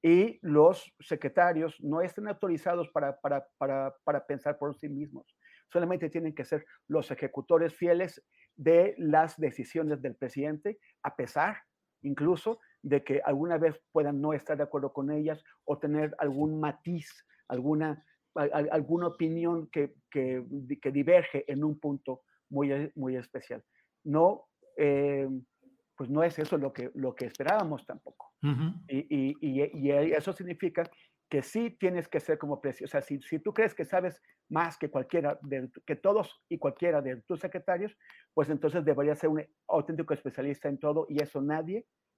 y los secretarios no están autorizados para, para, para, para, pensar por sí mismos. Solamente tienen que ser los ejecutores fieles de las decisiones del presidente, a pesar incluso de que alguna vez puedan no estar de acuerdo con ellas o tener algún matiz, alguna, alguna opinión que, que, que diverge en un punto muy, muy especial. No, eh, pues no es eso lo que, lo que esperábamos tampoco. y, y, y, eso significa que sí tienes que ser como precio. O sea, si, si tú crees que sabes más que cualquiera, de, que todos y cualquiera de tus secretarios, pues entonces deberías ser un auténtico especialista en todo y eso nadie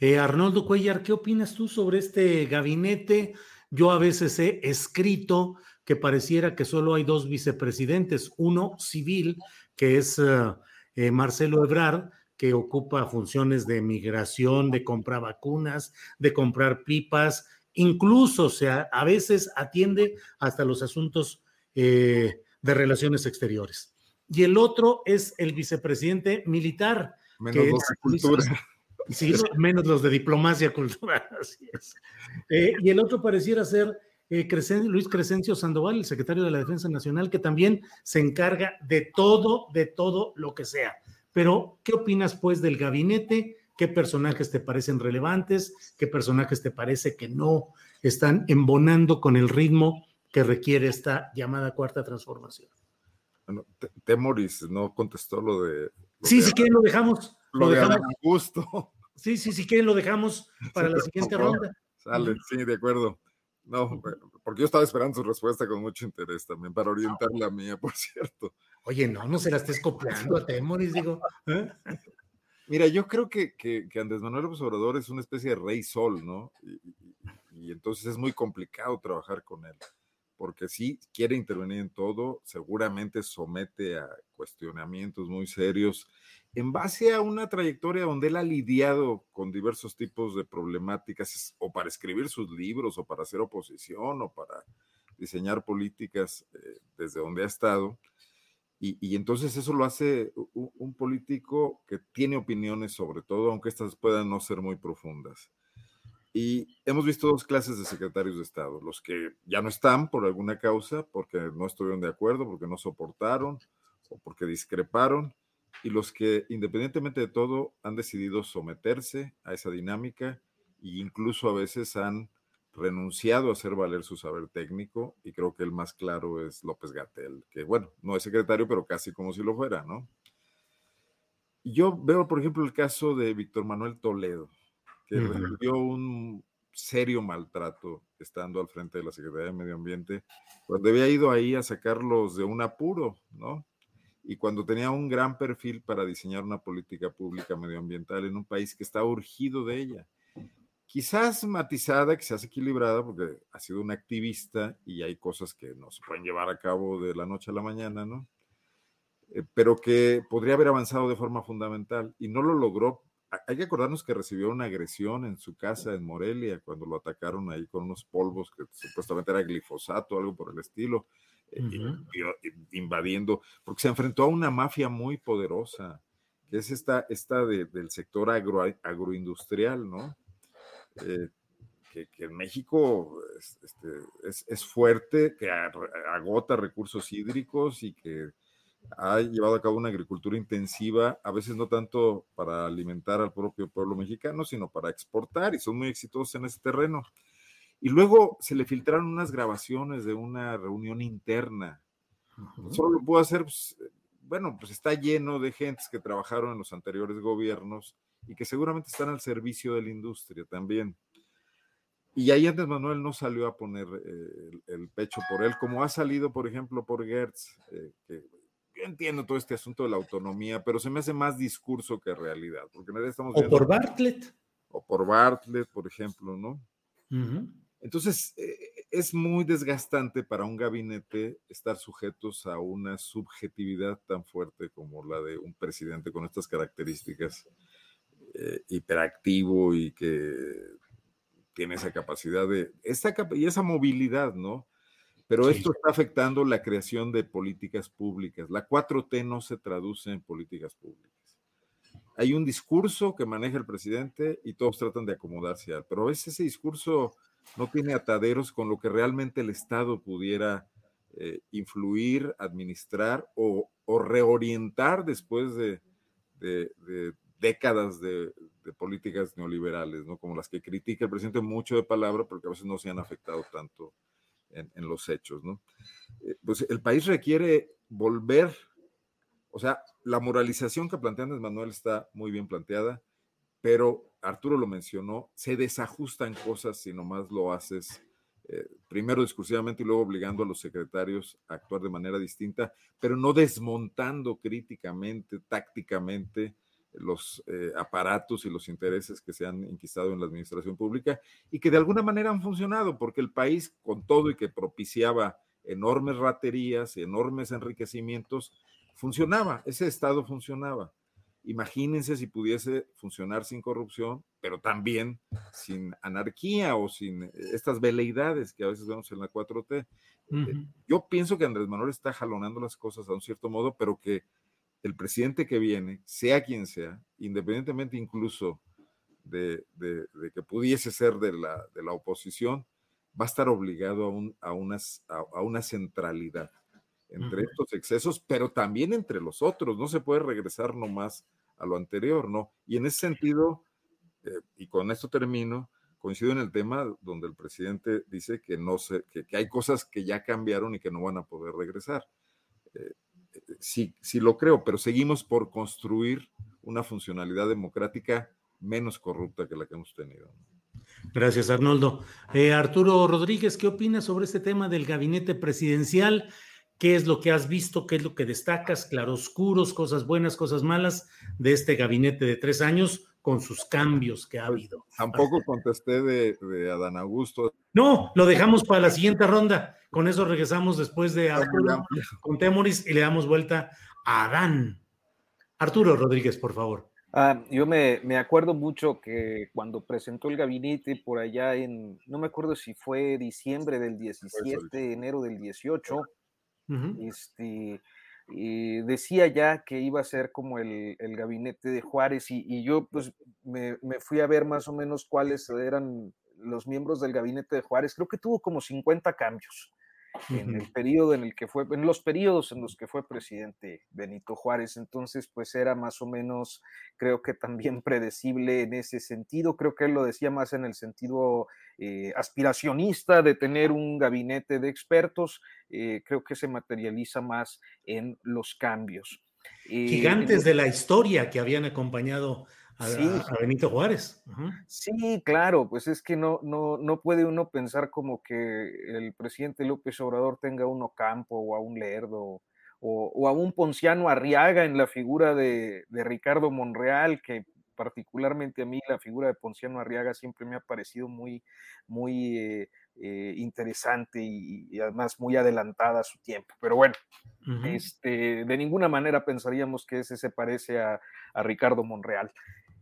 Eh, Arnoldo Cuellar, ¿qué opinas tú sobre este gabinete? Yo a veces he escrito que pareciera que solo hay dos vicepresidentes, uno civil, que es uh, eh, Marcelo Ebrard, que ocupa funciones de migración, de comprar vacunas, de comprar pipas, incluso o sea, a veces atiende hasta los asuntos eh, de relaciones exteriores. Y el otro es el vicepresidente militar. Menos que cultura. Sí, menos los de diplomacia cultural, así es. Eh, y el otro pareciera ser eh, Luis Crescencio Sandoval, el secretario de la Defensa Nacional, que también se encarga de todo, de todo lo que sea. Pero, ¿qué opinas pues del gabinete? ¿Qué personajes te parecen relevantes? ¿Qué personajes te parece que no están embonando con el ritmo que requiere esta llamada cuarta transformación? Bueno, Temoris no contestó lo de... sí, si quieren lo dejamos. Lo, dejamos. gusto. Sí, sí, si quieren lo dejamos para la siguiente ronda. Sale, sí, de acuerdo. No, porque yo estaba esperando su respuesta con mucho interés también, para orientar la mía, por cierto. Oye, no, no se la estés copiando a Temoris, digo. ¿eh? Mira, yo creo que, que, que, Andrés Manuel López Obrador es una especie de rey sol, ¿no? Y, y, entonces es muy complicado trabajar con él, porque sí quiere intervenir en todo, seguramente somete a cuestionamientos muy serios en base a una trayectoria donde él ha lidiado con diversos tipos de problemáticas, o para escribir sus libros, o para hacer oposición, o para diseñar políticas eh, desde donde ha estado. Y, entonces eso lo hace un, político que tiene opiniones sobre todo, aunque estas puedan no ser muy profundas. Y hemos visto dos clases de secretarios de Estado, los que ya no están por alguna causa, porque no estuvieron de acuerdo, porque no soportaron o porque discreparon, y los que, independientemente de todo, han decidido someterse a esa dinámica e incluso a veces han renunciado a hacer valer su saber técnico y creo que el más claro es López Gatel, que bueno, no es secretario, pero casi como si lo fuera, ¿no? Yo veo, por ejemplo, el caso de Víctor Manuel Toledo, que recibió un serio maltrato estando al frente de la Secretaría de Medio Ambiente, cuando había ido ahí a sacarlos de un apuro, ¿no? Y cuando tenía un gran perfil para diseñar una política pública medioambiental en un país que está urgido de ella. Quizás matizada, quizás equilibrada, porque ha sido un activista y hay cosas que no se pueden llevar a cabo de la noche a la mañana, ¿no? Eh, pero que podría haber avanzado de forma fundamental y no lo logró. Hay que acordarnos que recibió una agresión en su casa en Morelia cuando lo atacaron ahí con unos polvos que supuestamente era glifosato, algo por el estilo, eh, invadiendo, porque se enfrentó a una mafia muy poderosa, que es esta, esta del sector agro, agroindustrial, ¿no? Eh, que, en México este, es, es, fuerte, que agota recursos hídricos y que ha llevado a cabo una agricultura intensiva, a veces no tanto para alimentar al propio pueblo mexicano, sino para exportar, y son muy exitosos en ese terreno. Y luego se le filtraron unas grabaciones de una reunión interna. Solo lo puedo hacer, pues, bueno, pues está lleno de gentes que trabajaron en los anteriores gobiernos y que seguramente están al servicio de la industria también. Y ahí Andrés Manuel no salió a poner eh, el, pecho por él, como ha salido, por ejemplo, por Gertz, eh, que yo entiendo todo este asunto de la autonomía, pero se me hace más discurso que realidad, porque estamos O por Bartlett. O por Bartlett, por ejemplo, ¿no? Entonces, eh, es muy desgastante para un gabinete estar sujetos a una subjetividad tan fuerte como la de un presidente con estas características, eh, hiperactivo y que tiene esa capacidad de, esta, y esa movilidad, ¿no? Pero esto está afectando la creación de políticas públicas. La 4T no se traduce en políticas públicas. Hay un discurso que maneja el presidente y todos tratan de acomodarse a él, pero a veces ese discurso no tiene ataderos con lo que realmente el Estado pudiera eh, influir, administrar o, reorientar después de, décadas de, políticas neoliberales, ¿no? como las que critica el presidente mucho de palabra, porque a veces no se han afectado tanto en, los hechos, ¿no? Eh, pues el país requiere volver, o sea, la moralización que plantea Andrés Manuel está muy bien planteada, pero Arturo lo mencionó, se desajustan cosas si nomás lo haces eh, primero discursivamente y luego obligando a los secretarios a actuar de manera distinta, pero no desmontando críticamente, tácticamente los eh, aparatos y los intereses que se han inquistado en la administración pública y que de alguna manera han funcionado, porque el país, con todo y que propiciaba enormes raterías enormes enriquecimientos, funcionaba, ese Estado funcionaba. Imagínense si pudiese funcionar sin corrupción, pero también sin anarquía o sin estas veleidades que a veces vemos en la 4T. Eh, yo pienso que Andrés Manuel está jalonando las cosas a un cierto modo, pero que el presidente que viene, sea quien sea, independientemente incluso de, que pudiese ser de la, de la, oposición, va a estar obligado a, un, a, unas, a, una centralidad entre estos excesos, pero también entre los otros. No se puede regresar nomás a lo anterior, ¿no? Y en ese sentido, eh, y con esto termino, coincido en el tema donde el presidente dice que no sé, que, hay cosas que ya cambiaron y que no van a poder regresar. Eh, sí, sí lo creo, pero seguimos por construir una funcionalidad democrática menos corrupta que la que hemos tenido. Gracias, Arnoldo. Eh, Arturo Rodríguez, ¿qué opinas sobre este tema del gabinete presidencial? ¿Qué es lo que has visto? ¿Qué es lo que destacas? Claroscuros, cosas buenas, cosas malas de este gabinete de tres años con sus cambios que ha pues, habido. Tampoco contesté de, de Adán Augusto. No, lo dejamos para la siguiente ronda. Con eso regresamos después de Arturo con Temoris y le damos vuelta a Adán. Arturo Rodríguez, por favor. Ah, yo me, acuerdo mucho que cuando presentó el gabinete por allá en, no me acuerdo si fue diciembre del 17, enero del 18, este, decía ya que iba a ser como el, gabinete de Juárez y, y yo pues me, me, fui a ver más o menos cuáles eran los miembros del gabinete de Juárez. Creo que tuvo como 50 cambios en el periodo en el que fue, en los periodos en los que fue presidente Benito Juárez. Entonces, pues era más o menos, creo que también predecible en ese sentido. Creo que él lo decía más en el sentido eh, aspiracionista de tener un gabinete de expertos. Eh, creo que se materializa más en los cambios. Eh, Gigantes de la historia que habían acompañado a, Benito Juárez. Sí, claro, pues es que no, no, no puede uno pensar como que el presidente López Obrador tenga uno campo o a un Lerdo o, a un Ponciano Arriaga en la figura de, Ricardo Monreal, que particularmente a mí la figura de Ponciano Arriaga siempre me ha parecido muy, muy eh, eh, interesante y, además muy adelantada a su tiempo. Pero bueno, este, de ninguna manera pensaríamos que ese se parece a, a Ricardo Monreal.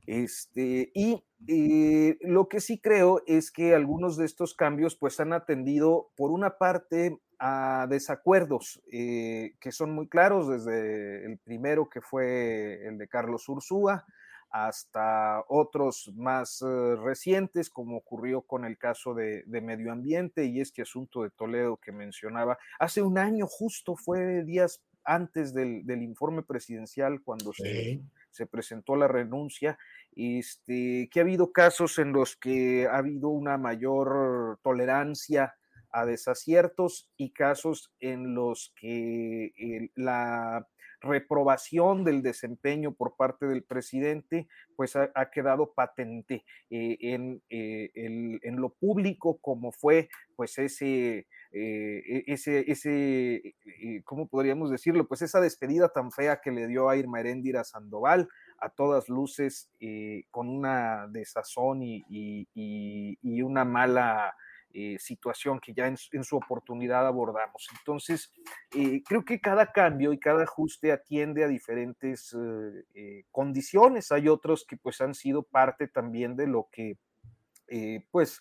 Este, y eh, lo que sí creo es que algunos de estos cambios pues han atendido por una parte a desacuerdos eh, que son muy claros, desde el primero que fue el de Carlos Ursúa hasta otros más eh, recientes, como ocurrió con el caso de, medio ambiente y este asunto de Toledo que mencionaba. Hace un año justo fue días antes del, informe presidencial cuando se, se presentó la renuncia este, que ha habido casos en los que ha habido una mayor tolerancia a desaciertos y casos en los que la reprobación del desempeño por parte del presidente, pues ha, quedado patente eh, en, eh, en, lo público, como fue pues ese, eh, e, ese, ese ¿cómo podríamos decirlo? Pues esa despedida tan fea que le dio a Irma Heréndira Sandoval, a todas luces eh, con una desazón y, y, una mala eh, situación que ya en, su oportunidad abordamos. Entonces, creo que cada cambio y cada ajuste atiende a diferentes condiciones. Hay otros que pues han sido parte también de lo que pues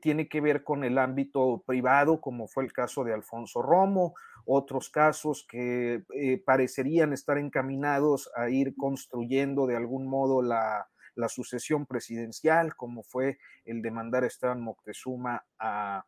tiene que ver con el ámbito privado, como fue el caso de Alfonso Romo, otros casos que eh, parecerían estar encaminados a ir construyendo de algún modo la, sucesión presidencial, como fue el de mandar a Esteban Moctezuma a,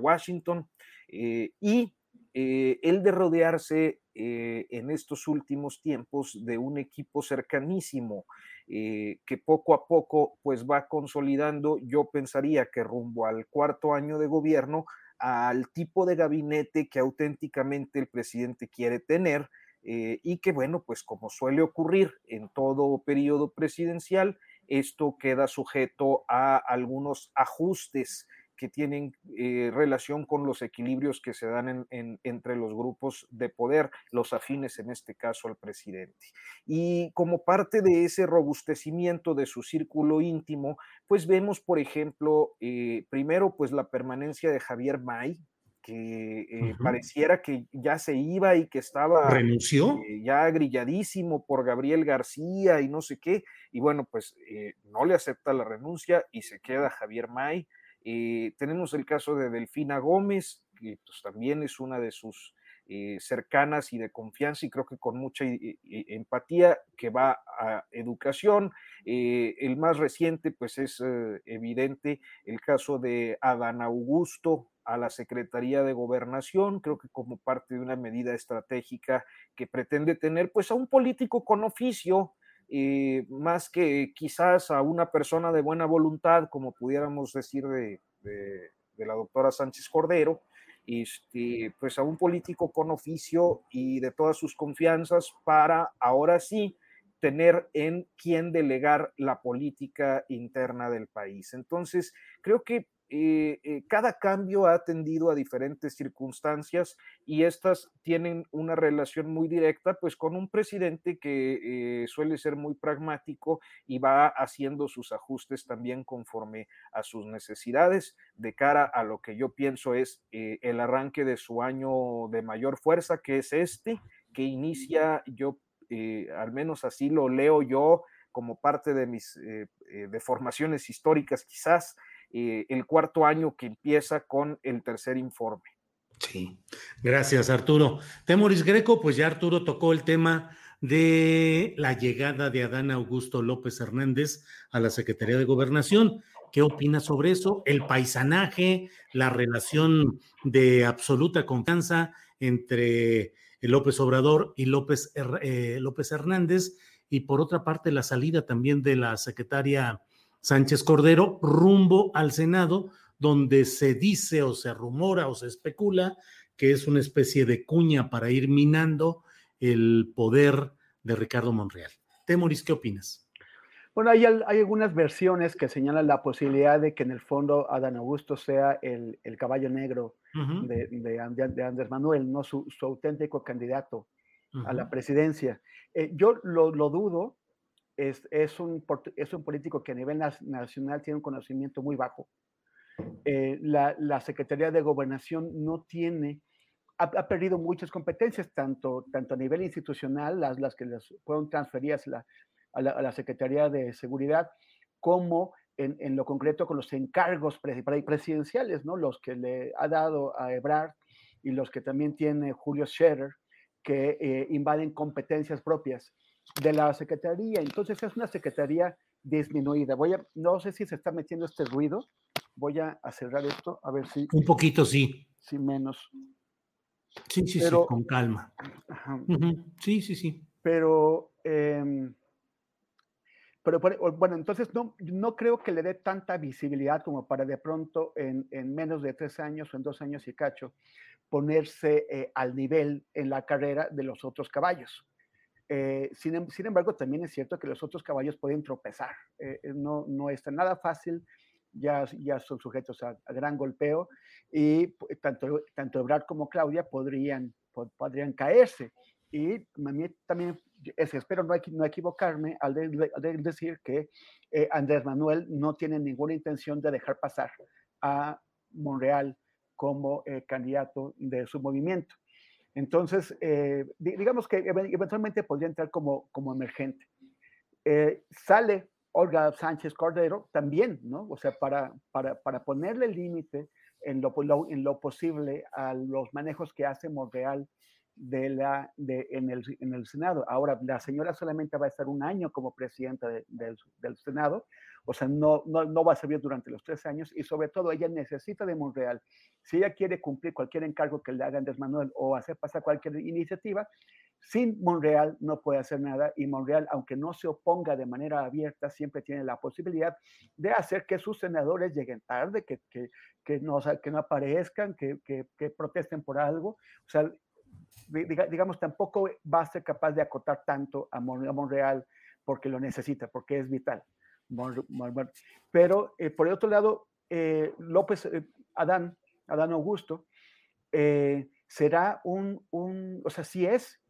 Washington, eh, y eh, el de rodearse en estos últimos tiempos de un equipo cercanísimo que poco a poco pues va consolidando, yo pensaría que rumbo al cuarto año de gobierno, al tipo de gabinete que auténticamente el presidente quiere tener eh, y que, bueno, pues como suele ocurrir en todo periodo presidencial, esto queda sujeto a algunos ajustes que tienen eh, relación con los equilibrios que se dan entre los grupos de poder, los afines en este caso al presidente. Y como parte de ese robustecimiento de su círculo íntimo, pues vemos, por ejemplo, eh, primero, pues la permanencia de Javier May, que eh, pareciera que ya se iba y que estaba renunció ya grilladísimo por Gabriel García y no sé qué, y bueno, pues no le acepta la renuncia y se queda Javier May. Eh, tenemos el caso de Delfina Gómez, que pues, también es una de sus eh, cercanas y de confianza y creo que con mucha eh, empatía que va a educación. el más reciente, pues es evidente el caso de Adán Augusto a la Secretaría de Gobernación, creo que como parte de una medida estratégica que pretende tener pues a un político con oficio, eh, más que quizás a una persona de buena voluntad, como pudiéramos decir de, la doctora Sánchez Cordero, este, pues a un político con oficio y de todas sus confianzas para ahora sí tener en quién delegar la política interna del país. Entonces, creo que eh, eh, cada cambio ha atendido a diferentes circunstancias y estas tienen una relación muy directa pues con un presidente que eh, suele ser muy pragmático y va haciendo sus ajustes también conforme a sus necesidades. De cara a lo que yo pienso es el arranque de su año de mayor fuerza que es este que inicia yo al menos así lo leo yo como parte de mis deformaciones históricas quizás eh, el cuarto año que empieza con el tercer informe. Sí, gracias Arturo. Temoris Greco, pues ya Arturo tocó el tema de la llegada de Adán Augusto López Hernández a la Secretaría de Gobernación. ¿Qué opina sobre eso? El paisanaje, la relación de absoluta confianza entre López Obrador y López, eh, López Hernández, y por otra parte la salida también de la secretaria Sánchez Cordero rumbo al Senado, donde se dice o se rumora o se especula que es una especie de cuña para ir minando el poder de Ricardo Monreal. Temoris, ¿qué opinas? Bueno, hay, hay, algunas versiones que señalan la posibilidad de que en el fondo Adán Augusto sea el, caballo negro de, de, Andrés Manuel, no su, auténtico candidato. a la presidencia. Eh, yo lo, dudo, es, es, un, es un político que a nivel nacional tiene un conocimiento muy bajo. Eh, la, la, Secretaría de Gobernación no tiene, ha, perdido muchas competencias, tanto, tanto a nivel institucional, las, las que les fueron transferidas a, la, a la Secretaría de Seguridad, como en, en, lo concreto con los encargos presidenciales, ¿no? Los que le ha dado a Ebrard y los que también tiene Julio Scherer, que eh, invaden competencias propias de la Secretaría. Entonces es una Secretaría disminuida. Voy a, no sé si se está metiendo este ruido. Voy a, cerrar esto, a ver si... Un poquito, sí. Sí, menos. Sí, sí, sí, con calma. Sí, sí, sí. Pero... Eh, pero bueno, entonces no, no creo que le dé tanta visibilidad como para de pronto en, en menos de tres años o en dos años y cacho ponerse eh, al nivel en la carrera de los otros caballos. Eh, sin, em, sin, embargo, también es cierto que los otros caballos pueden tropezar. Eh, no, no está nada fácil, ya, ya son sujetos a, gran golpeo y tanto, tanto Ebrard como Claudia podrían, podrían caerse. Y a también espero no, no equivocarme al, decir que eh, Andrés Manuel no tiene ninguna intención de dejar pasar a Monreal como eh, candidato de su movimiento. Entonces, eh, digamos que eventualmente podría entrar como, como emergente. sale Olga Sánchez Cordero también, ¿no? O sea, para, para, para ponerle límite en lo, en lo posible a los manejos que hace Monreal de la, de, en, el, en el Senado. Ahora, la señora solamente va a estar un año como presidenta del, del Senado, o sea, no, no, no, va a servir durante los tres años y sobre todo ella necesita de Monreal. Si ella quiere cumplir cualquier encargo que le haga Andrés Manuel o hacer pasar cualquier iniciativa, sin Monreal no puede hacer nada y Monreal, aunque no se oponga de manera abierta, siempre tiene la posibilidad de hacer que sus senadores lleguen tarde, que, que, que no, que no aparezcan, que, que, que protesten por algo. O sea, digamos, tampoco va a ser capaz de acotar tanto a, Monreal porque lo necesita, porque es vital. Pero eh, por el otro lado, eh, López, eh, Adán, Adán Augusto, será un, un, o sea, si es,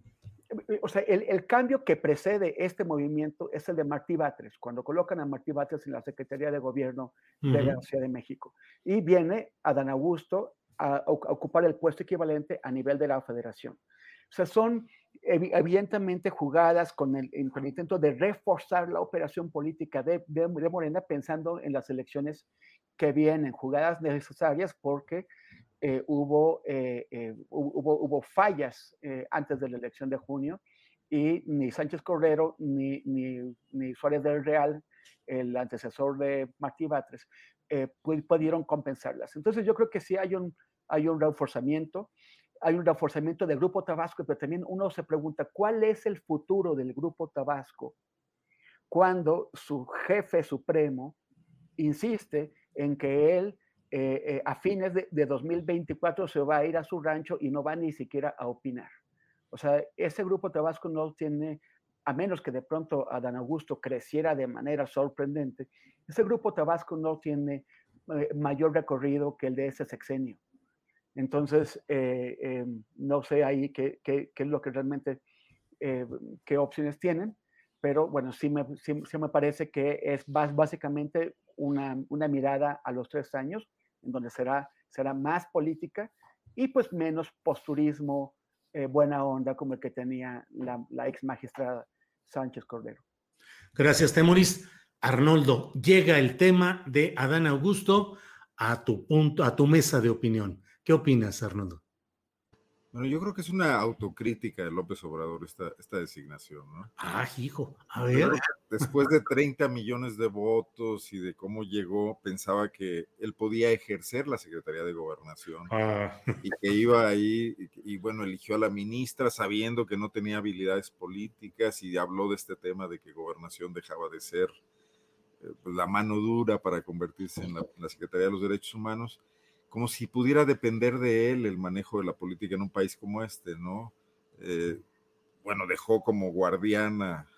o sea, el, el, cambio que precede este movimiento es el de Martí Batres, cuando colocan a Martí Batres en la Secretaría de Gobierno de la Ciudad de México. Y viene Adán Augusto a, ocupar el puesto equivalente a nivel de la federación. O sea, son evidentemente jugadas con el, intento de reforzar la operación política de, de, Morena pensando en las elecciones que vienen, jugadas necesarias porque eh, hubo, eh, eh, hubo, hubo, fallas antes de la elección de junio y ni Sánchez Cordero ni, ni, ni Suárez del Real, el antecesor de Martí Batres, pudieron compensarlas. Entonces yo creo que sí hay un, hay un reforzamiento, hay un reforzamiento del Grupo Tabasco, pero también uno se pregunta, ¿cuál es el futuro del Grupo Tabasco? Cuando su jefe supremo insiste en que él eh, eh, a fines de, de, 2024 se va a ir a su rancho y no va ni siquiera a opinar. O sea, ese grupo Tabasco no tiene, a menos que de pronto Adán Augusto creciera de manera sorprendente, ese grupo Tabasco no tiene eh, mayor recorrido que el de ese sexenio. Entonces, eh, eh, no sé ahí qué, qué, qué, es lo que realmente, eh, qué opciones tienen, pero bueno, sí me, sí, me parece que es básicamente una, una, mirada a los tres años, en donde será, será más política y pues menos posturismo, buena onda como el que tenía la, la ex magistrada Sánchez Cordero. Gracias, Temoris. Arnoldo, llega el tema de Adán Augusto a tu punto, a tu mesa de opinión. ¿Qué opinas, Arnoldo? Bueno, yo creo que es una autocrítica de López Obrador esta, esta designación, ¿no? Ah, hijo, a ver. Después de 30 millones de votos y de cómo llegó, pensaba que él podía ejercer la Secretaría de Gobernación ah. y que iba ahí, y, bueno, eligió a la ministra sabiendo que no tenía habilidades políticas y habló de este tema de que Gobernación dejaba de ser eh, pues, la mano dura para convertirse en la Secretaría de los Derechos Humanos como si pudiera depender de él el manejo de la política en un país como este, ¿no? Eh, bueno, dejó como guardiana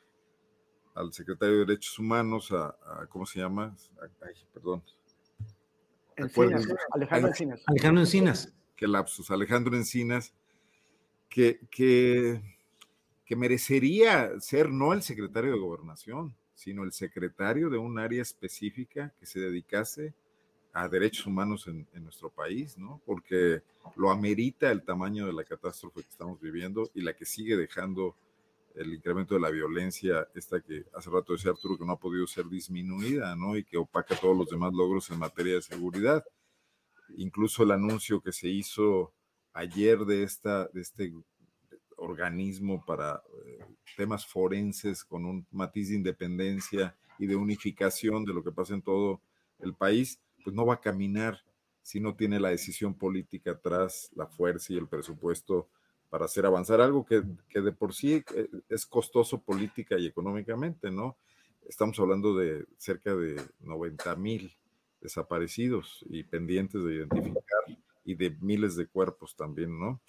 al secretario de Derechos Humanos, a, ¿cómo se llama? Ay, perdón. Encinas, Alejandro Encinas. Alejandro Encinas. Que lapsus, Alejandro Encinas, que, que que merecería ser no el secretario de gobernación, sino el secretario de un área específica que se dedicase a derechos humanos en, nuestro país, ¿no? Porque lo amerita el tamaño de la catástrofe que estamos viviendo y la que sigue dejando el incremento de la violencia, esta que hace rato decía Arturo que no ha podido ser disminuida, ¿no? Y que opaca todos los demás logros en materia de seguridad. Incluso el anuncio que se hizo ayer de, esta, de este organismo para eh, temas forenses con un matiz de independencia y de unificación de lo que pasa en todo el país, pues no va a caminar si no tiene la decisión política atrás, la fuerza y el presupuesto para hacer avanzar algo que, de por sí eh, es costoso política y económicamente, ¿no? Estamos hablando de cerca de 90 mil desaparecidos y pendientes de identificar y de miles de cuerpos también, ¿no?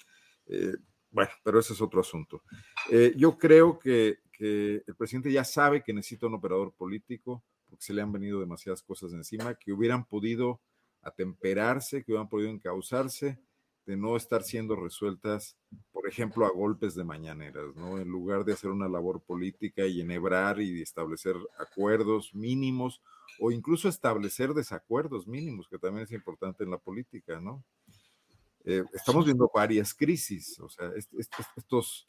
Eh, bueno, pero ese es otro asunto. Eh, yo creo que, que, el presidente ya sabe que necesita un operador político porque se le han venido demasiadas cosas encima que hubieran podido atemperarse, que hubieran podido encauzarse de no estar siendo resueltas, por ejemplo, a golpes de mañaneras, ¿no? En lugar de hacer una labor política y enhebrar y establecer acuerdos mínimos o incluso establecer desacuerdos mínimos, que también es importante en la política, ¿no? Eh, estamos viendo varias crisis, o sea, estos,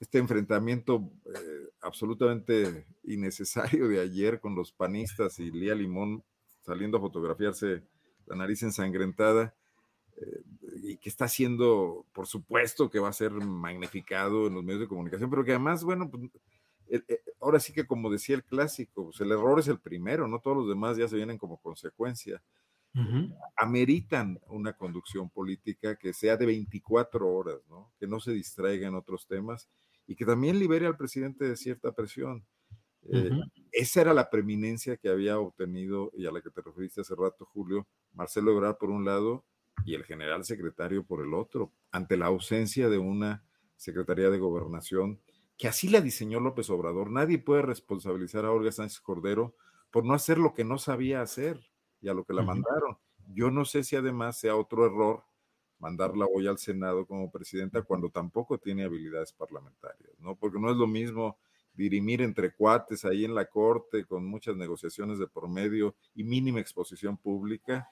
este enfrentamiento eh, absolutamente innecesario de ayer con los panistas y Lía Limón saliendo a fotografiarse la nariz ensangrentada, eh, y que está haciendo, por supuesto, que va a ser magnificado en los medios de comunicación, pero que además, bueno, pues, ahora sí que como decía el clásico, pues, el error es el primero, no todos los demás ya se vienen como consecuencia. Ameritan una conducción política que sea de 24 horas, ¿no? que no se distraiga en otros temas y que también libere al presidente de cierta presión. Eh, esa era la preeminencia que había obtenido y a la que te referiste hace rato, Julio, Marcelo Ebrard por un lado y el general secretario por el otro, ante la ausencia de una Secretaría de Gobernación, que así la diseñó López Obrador. Nadie puede responsabilizar a Olga Sánchez Cordero por no hacer lo que no sabía hacer y a lo que la mandaron. Yo no sé si además sea otro error mandarla hoy al Senado como presidenta cuando tampoco tiene habilidades parlamentarias, ¿no? Porque no es lo mismo dirimir entre cuates ahí en la corte con muchas negociaciones de por medio y mínima exposición pública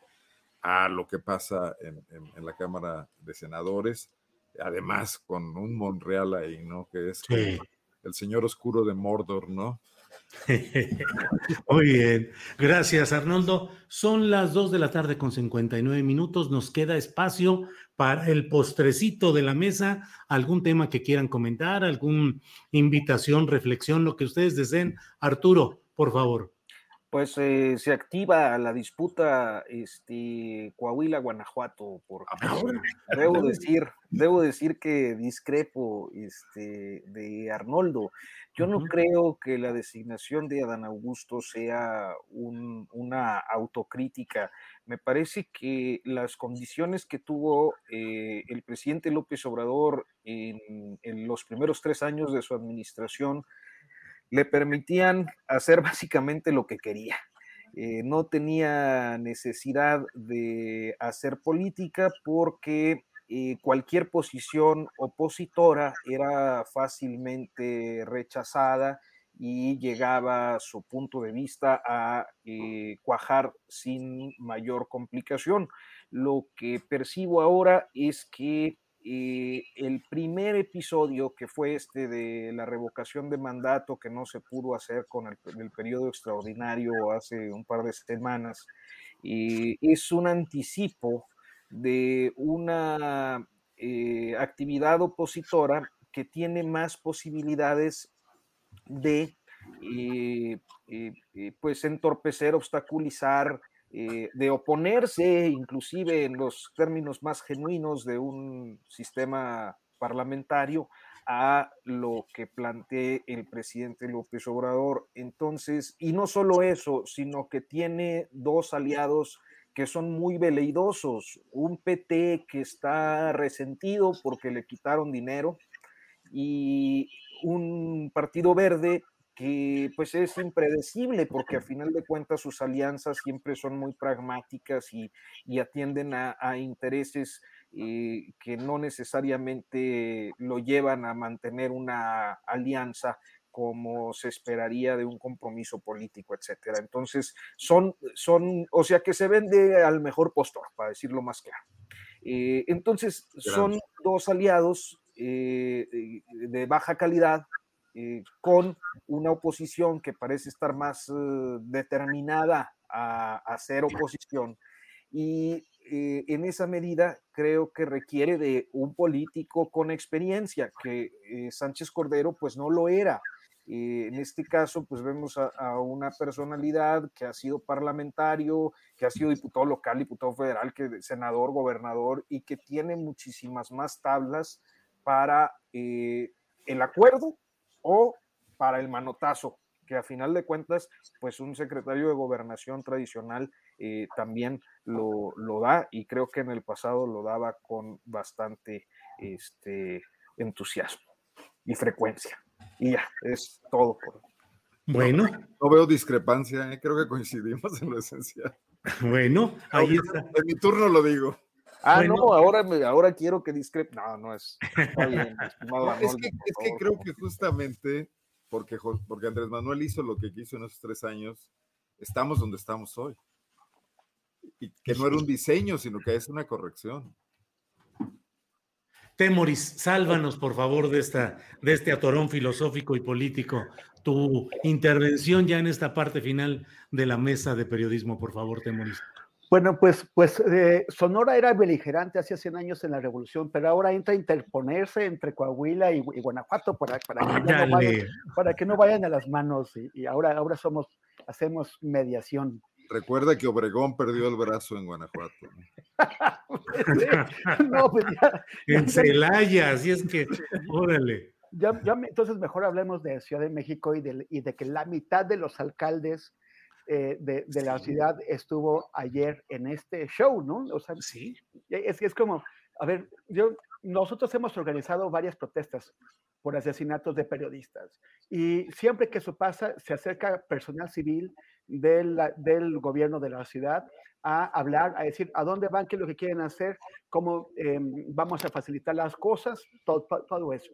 a lo que pasa en, la Cámara de Senadores, además con un Monreal ahí, ¿no? Que es el señor oscuro de Mordor, ¿no? Muy bien, gracias Arnoldo. Son las 2 de la tarde con 59 minutos, nos queda espacio para el postrecito de la mesa, algún tema que quieran comentar, alguna invitación, reflexión, lo que ustedes deseen. Arturo, por favor pues eh, se activa la disputa este, Coahuila-Guanajuato, porque ah, debo decir, debo decir que discrepo este, de Arnoldo. Yo no creo que la designación de Adán Augusto sea una autocrítica. Me parece que las condiciones que tuvo eh, el presidente López Obrador en, en los primeros tres años de su administración, le permitían hacer básicamente lo que quería. Eh, no tenía necesidad de hacer política porque eh, cualquier posición opositora era fácilmente rechazada y llegaba su punto de vista a eh, cuajar sin mayor complicación. Lo que percibo ahora es que el primer episodio, que fue este de la revocación de mandato que no se pudo hacer con el, periodo extraordinario hace un par de semanas, es un anticipo de una eh, actividad opositora que tiene más posibilidades de eh, eh, pues entorpecer, obstaculizar, eh, de oponerse inclusive en los términos más genuinos de un sistema parlamentario a lo que plantee el presidente López Obrador. Entonces, y no solo eso, sino que tiene dos aliados que son muy veleidosos, un PT que está resentido porque le quitaron dinero y un partido verde que pues es impredecible porque a final de cuentas sus alianzas siempre son muy pragmáticas y, atienden a, intereses que no necesariamente lo llevan a mantener una alianza como se esperaría de un compromiso político, etcétera. Entonces, son, son, o sea, que se vende al mejor postor, para decirlo más claro. Eh, entonces, son dos aliados eh, de baja calidad eh, con una oposición que parece estar más determinada a, hacer oposición. Y en esa medida creo que requiere de un político con experiencia, que Sánchez Cordero pues no lo era. Eh, en este caso, pues vemos a, una personalidad que ha sido parlamentario, que ha sido diputado local, diputado federal, que senador, gobernador y que tiene muchísimas más tablas para eh, el acuerdo o para el manotazo, que a final de cuentas, pues un secretario de gobernación tradicional eh, también lo, lo, da y creo que en el pasado lo daba con bastante este, entusiasmo y frecuencia. Y ya, es todo. Bueno. No, veo discrepancia, ¿eh? creo que coincidimos en lo esencial. Bueno, ahí está. En mi turno lo digo. Ah, no, ahora, ahora quiero que discrepe. No, no es. es, que, es que creo que justamente porque, porque Andrés Manuel hizo lo que quiso en esos tres años, estamos donde estamos hoy. Y que no era un diseño, sino que es una corrección. Temoris, sálvanos por favor de, esta, de este atorón filosófico y político. Tu intervención ya en esta parte final de la mesa de periodismo, por favor, Temoris. Bueno, pues, pues eh, Sonora era beligerante hace 100 años en la revolución, pero ahora entra a interponerse entre Coahuila y, Guanajuato para, para, que no vayan, para, que no vayan, a las manos y, ahora, ahora somos, hacemos mediación. Recuerda que Obregón perdió el brazo en Guanajuato. no, pues ya, en Celaya, así es que, órale. Ya, ya, entonces mejor hablemos de Ciudad de México y de, y de que la mitad de los alcaldes eh, de, de, la ciudad estuvo ayer en este show, ¿no? O sea, sí. Es, es como, a ver, yo, nosotros hemos organizado varias protestas por asesinatos de periodistas y siempre que eso pasa, se acerca personal civil del, del gobierno de la ciudad a hablar, a decir a dónde van, qué es lo que quieren hacer, cómo em, vamos a facilitar las cosas, todo, todo eso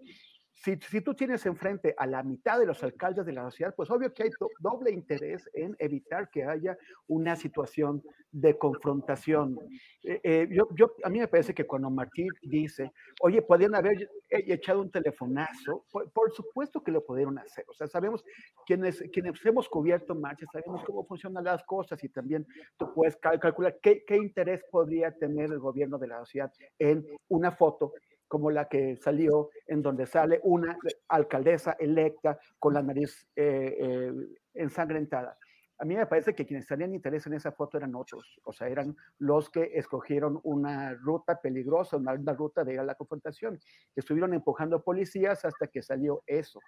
si, si, tú tienes enfrente a la mitad de los alcaldes de la sociedad, pues obvio que hay doble interés en evitar que haya una situación de confrontación. Eh, eh, yo, yo, a mí me parece que cuando Martí dice, oye, podrían haber echado un telefonazo, por, supuesto que lo pudieron hacer. O sea, sabemos quienes, quienes hemos cubierto marchas, sabemos cómo funcionan las cosas y también tú puedes calcular qué, qué interés podría tener el gobierno de la sociedad en una foto como la que salió, en donde sale una alcaldesa electa con la nariz eh, eh, ensangrentada. A mí me parece que quienes tenían interés en esa foto eran otros, o sea, eran los que escogieron una ruta peligrosa, una, ruta de la confrontación, que estuvieron empujando policías hasta que salió eso.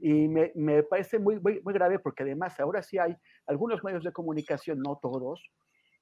Y me, me parece muy, muy, muy grave porque además ahora sí hay algunos medios de comunicación, no todos,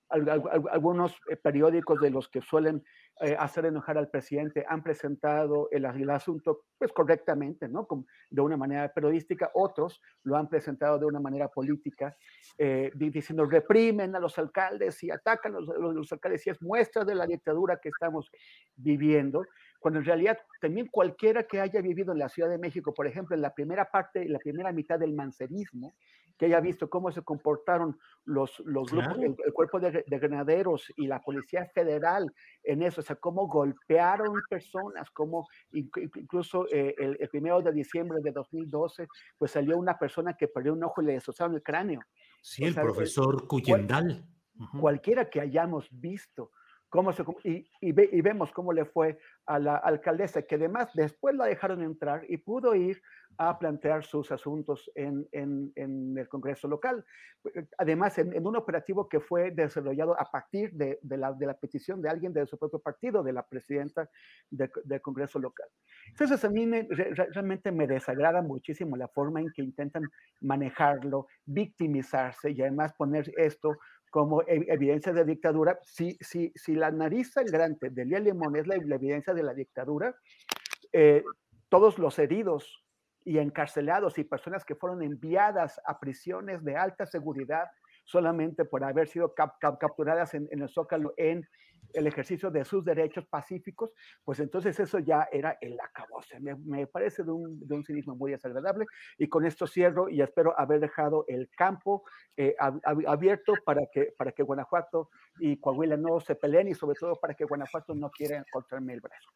algunos eh, periódicos de los que suelen eh, hacer enojar al presidente han presentado el, asunto pues correctamente, ¿no? de una manera periodística, otros lo han presentado de una manera política, eh, diciendo reprimen a los alcaldes y atacan a los, los, alcaldes y es muestra de la dictadura que estamos viviendo, cuando en realidad también cualquiera que haya vivido en la Ciudad de México, por ejemplo, en la primera parte, la primera mitad del mancerismo, que haya visto cómo se comportaron los, los grupos, el, cuerpo de, de, granaderos y la Policía Federal en eso, o sea, cómo golpearon personas, cómo incluso eh, el, el, primero de diciembre de 2012, pues salió una persona que perdió un ojo y le destrozaron el cráneo. Sí, el profesor Cuyendal. Cualquiera que hayamos visto cómo se, y, y, vemos cómo le fue a la alcaldesa, que además después la dejaron entrar y pudo ir a plantear sus asuntos en, en, en el Congreso local. Además, en, un operativo que fue desarrollado a partir de, de, la, de, la, petición de alguien de su propio partido, de la presidenta del Congreso local. Entonces, a mí me, realmente me desagrada muchísimo la forma en que intentan manejarlo, victimizarse y además poner esto como evidencia de dictadura, si, si, si la nariz sangrante de Lía Limón es la, evidencia de la dictadura, eh, todos los heridos y encarcelados y personas que fueron enviadas a prisiones de alta seguridad solamente por haber sido capturadas en, el Zócalo en el ejercicio de sus derechos pacíficos, pues entonces eso ya era el acabose. Me, me parece de un, de un, cinismo muy desagradable y con esto cierro y espero haber dejado el campo eh, abierto para que, para que Guanajuato y Coahuila no se peleen y sobre todo para que Guanajuato no quiera encontrarme el brazo.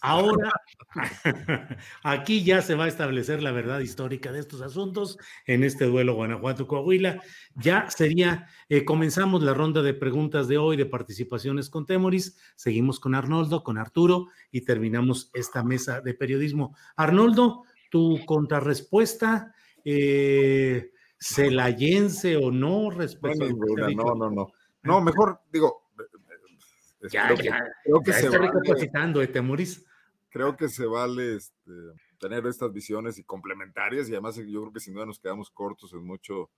Ahora, aquí ya se va a establecer la verdad histórica de estos asuntos en este duelo Guanajuato-Coahuila. Ya sería, eh, comenzamos la ronda de preguntas de hoy de participaciones con Temoris, seguimos con Arnoldo, con Arturo y terminamos esta mesa de periodismo. Arnoldo, tu contrarrespuesta. Eh, celayense o no respecto a No, no, no. No, mejor digo. Ya, ya, creo que se recapacitando, vale, Creo que se vale este, tener estas visiones y complementarias, y además yo creo que sin duda nos quedamos cortos en mucho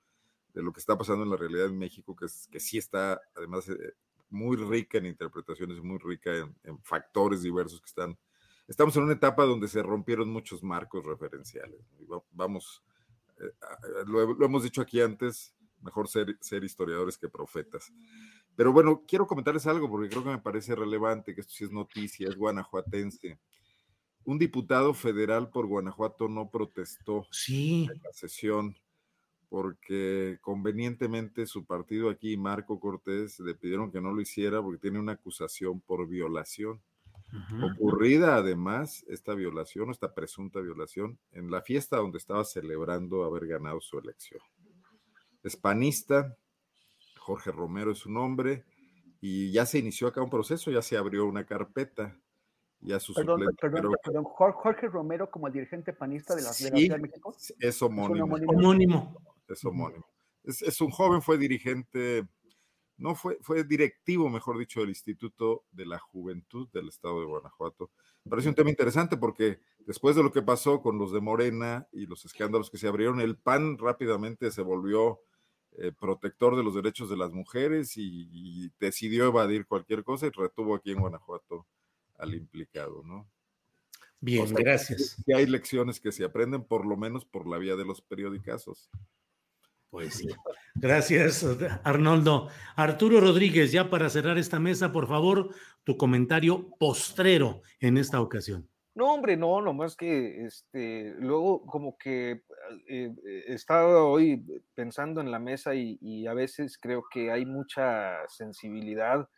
de lo que está pasando en la realidad en México, que, es, que sí está, además, eh, muy rica en interpretaciones, muy rica en, en, factores diversos que están. Estamos en una etapa donde se rompieron muchos marcos referenciales. Vamos eh, lo, hemos dicho aquí antes, mejor ser, ser historiadores que profetas. Pero bueno, quiero comentarles algo porque creo que me parece relevante, que esto sí es noticia, es guanajuatense. Un diputado federal por Guanajuato no protestó sí. en la sesión porque convenientemente su partido aquí, Marco Cortés, le pidieron que no lo hiciera porque tiene una acusación por violación. Ocurrida además esta violación, esta presunta violación, en la fiesta donde estaba celebrando haber ganado su elección. Es panista, Jorge Romero es su nombre, y ya se inició acá un proceso, ya se abrió una carpeta. Ya su perdón, perdón, perdón, Jorge Romero como dirigente panista de la, Ciudad de México. Es homónimo. homónimo. Es homónimo. Es, es un joven, fue dirigente no fue, fue directivo, mejor dicho, del Instituto de la Juventud del Estado de Guanajuato. Me parece un tema interesante porque después de lo que pasó con los de Morena y los escándalos que se abrieron, el PAN rápidamente se volvió eh, protector de los derechos de las mujeres y, decidió evadir cualquier cosa y retuvo aquí en Guanajuato al implicado, ¿no? Bien, gracias. Y hay lecciones que se aprenden por lo menos por la vía de los periodicazos. Pues sí. Gracias, Arnoldo. Arturo Rodríguez, ya para cerrar esta mesa, por favor, tu comentario postrero en esta ocasión. No, hombre, no, nomás que este, luego como que eh, estaba hoy pensando en la mesa y, a veces creo que hay mucha sensibilidad.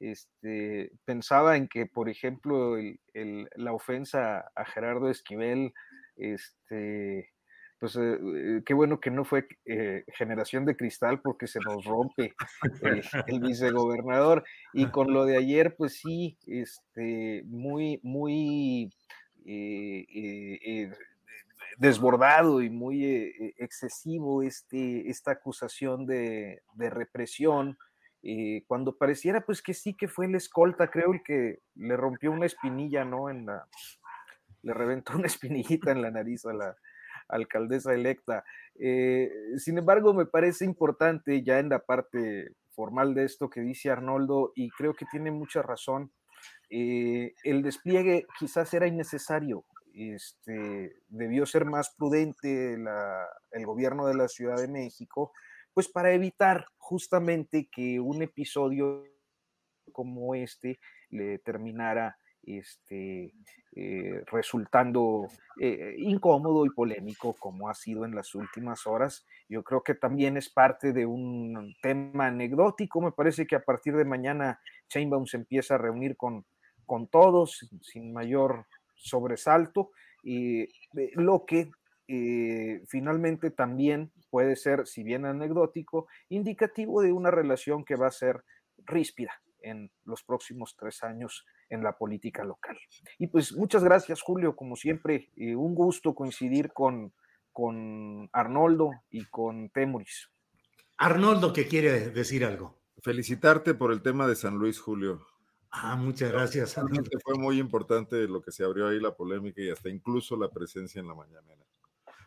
Este, pensaba en que, por ejemplo, la ofensa a Gerardo Esquivel, este, pues eh, eh, qué bueno que no fue eh, generación de cristal porque se nos rompe el, vicegobernador. Y con lo de ayer, pues sí, este, muy, muy desbordado y muy excesivo este, esta acusación de, de represión. cuando pareciera pues que sí que fue el escolta, creo el que le rompió una espinilla, ¿no? En la, le reventó una espinillita en la nariz a la, alcaldesa electa. Eh, sin embargo, me parece importante ya en la parte formal de esto que dice Arnoldo, y creo que tiene mucha razón, eh, el despliegue quizás era innecesario. Este, debió ser más prudente el gobierno de la Ciudad de México, pues para evitar justamente que un episodio como este le terminara este, eh, resultando eh, incómodo y polémico como ha sido en las últimas horas. Yo creo que también es parte de un tema anecdótico. Me parece que a partir de mañana Chainbaum se empieza a reunir con, con todos sin mayor sobresalto. Y eh, lo que finalmente también puede ser, si bien anecdótico, indicativo de una relación que va a ser ríspida en los próximos tres años en la política local. Y pues muchas gracias, Julio, como siempre, eh, un gusto coincidir con, con Arnoldo y con Temuris. Arnoldo, que quiere decir algo. Felicitarte por el tema de San Luis, Julio. Ah, muchas gracias. Fue muy importante lo que se abrió ahí, la polémica y hasta incluso la presencia en la mañanera.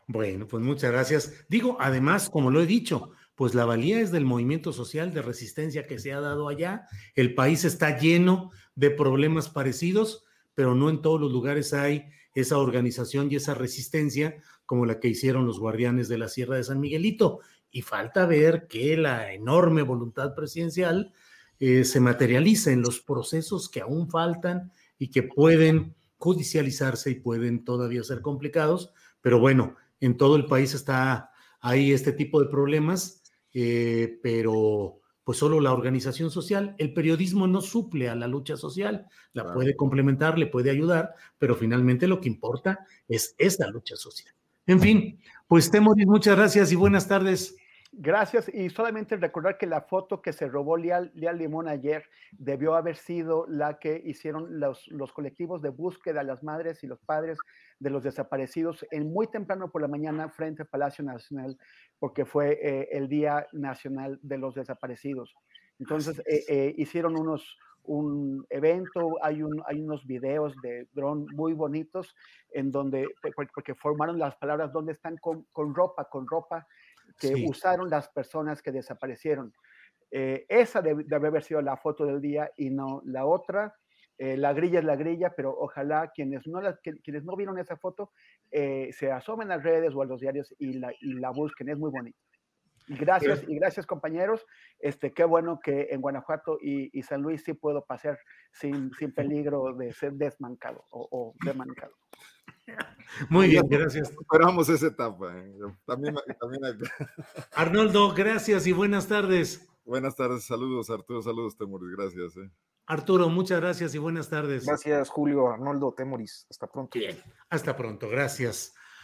Bueno, pues muchas gracias. Digo, además, como lo he dicho, pues la valía es del movimiento social de resistencia que se ha dado allá. El país está lleno de problemas parecidos, pero no en todos los lugares hay esa organización y esa resistencia como la que hicieron los guardianes de la Sierra de San Miguelito. Y falta ver que la enorme voluntad presidencial eh, se materialice en los procesos que aún faltan y que pueden judicializarse y pueden todavía ser complicados, pero bueno, en todo el país está ahí este tipo de problemas, eh, pero pues solo la organización social, el periodismo no suple a la lucha social, la puede complementar, le puede ayudar, pero finalmente lo que importa es esta lucha social. En fin, pues Temoris, muchas gracias y buenas tardes. Gracias. Y solamente recordar que la foto que se robó Leal, Limón ayer debió haber sido la que hicieron los, los, colectivos de búsqueda, las madres y los padres de los desaparecidos, en muy temprano por la mañana frente al Palacio Nacional, porque fue eh, el Día Nacional de los Desaparecidos. Entonces, eh, eh, hicieron unos, un evento, hay, un, hay unos videos de dron muy bonitos en donde, porque formaron las palabras, donde están con, con ropa, con ropa que usaron las personas que desaparecieron. Eh, esa debe, haber sido la foto del día y no la otra. Eh, la grilla es la grilla, pero ojalá quienes no, quienes no vieron esa foto eh, se asomen a las redes o a los diarios y la, y la busquen, es muy bonita. Y gracias, y gracias compañeros. Este, qué bueno que en Guanajuato y, y San Luis sí puedo pasar sin, sin peligro de ser desmancado o, o desmancado. Muy bien, gracias. Esperamos esa etapa. ¿eh? También, Arnoldo, gracias y buenas tardes. Buenas tardes, saludos Arturo, saludos Temoris, gracias. ¿eh? Arturo, muchas gracias y buenas tardes. Gracias Julio, Arnoldo, Temoris, hasta pronto. Bien, hasta pronto, gracias.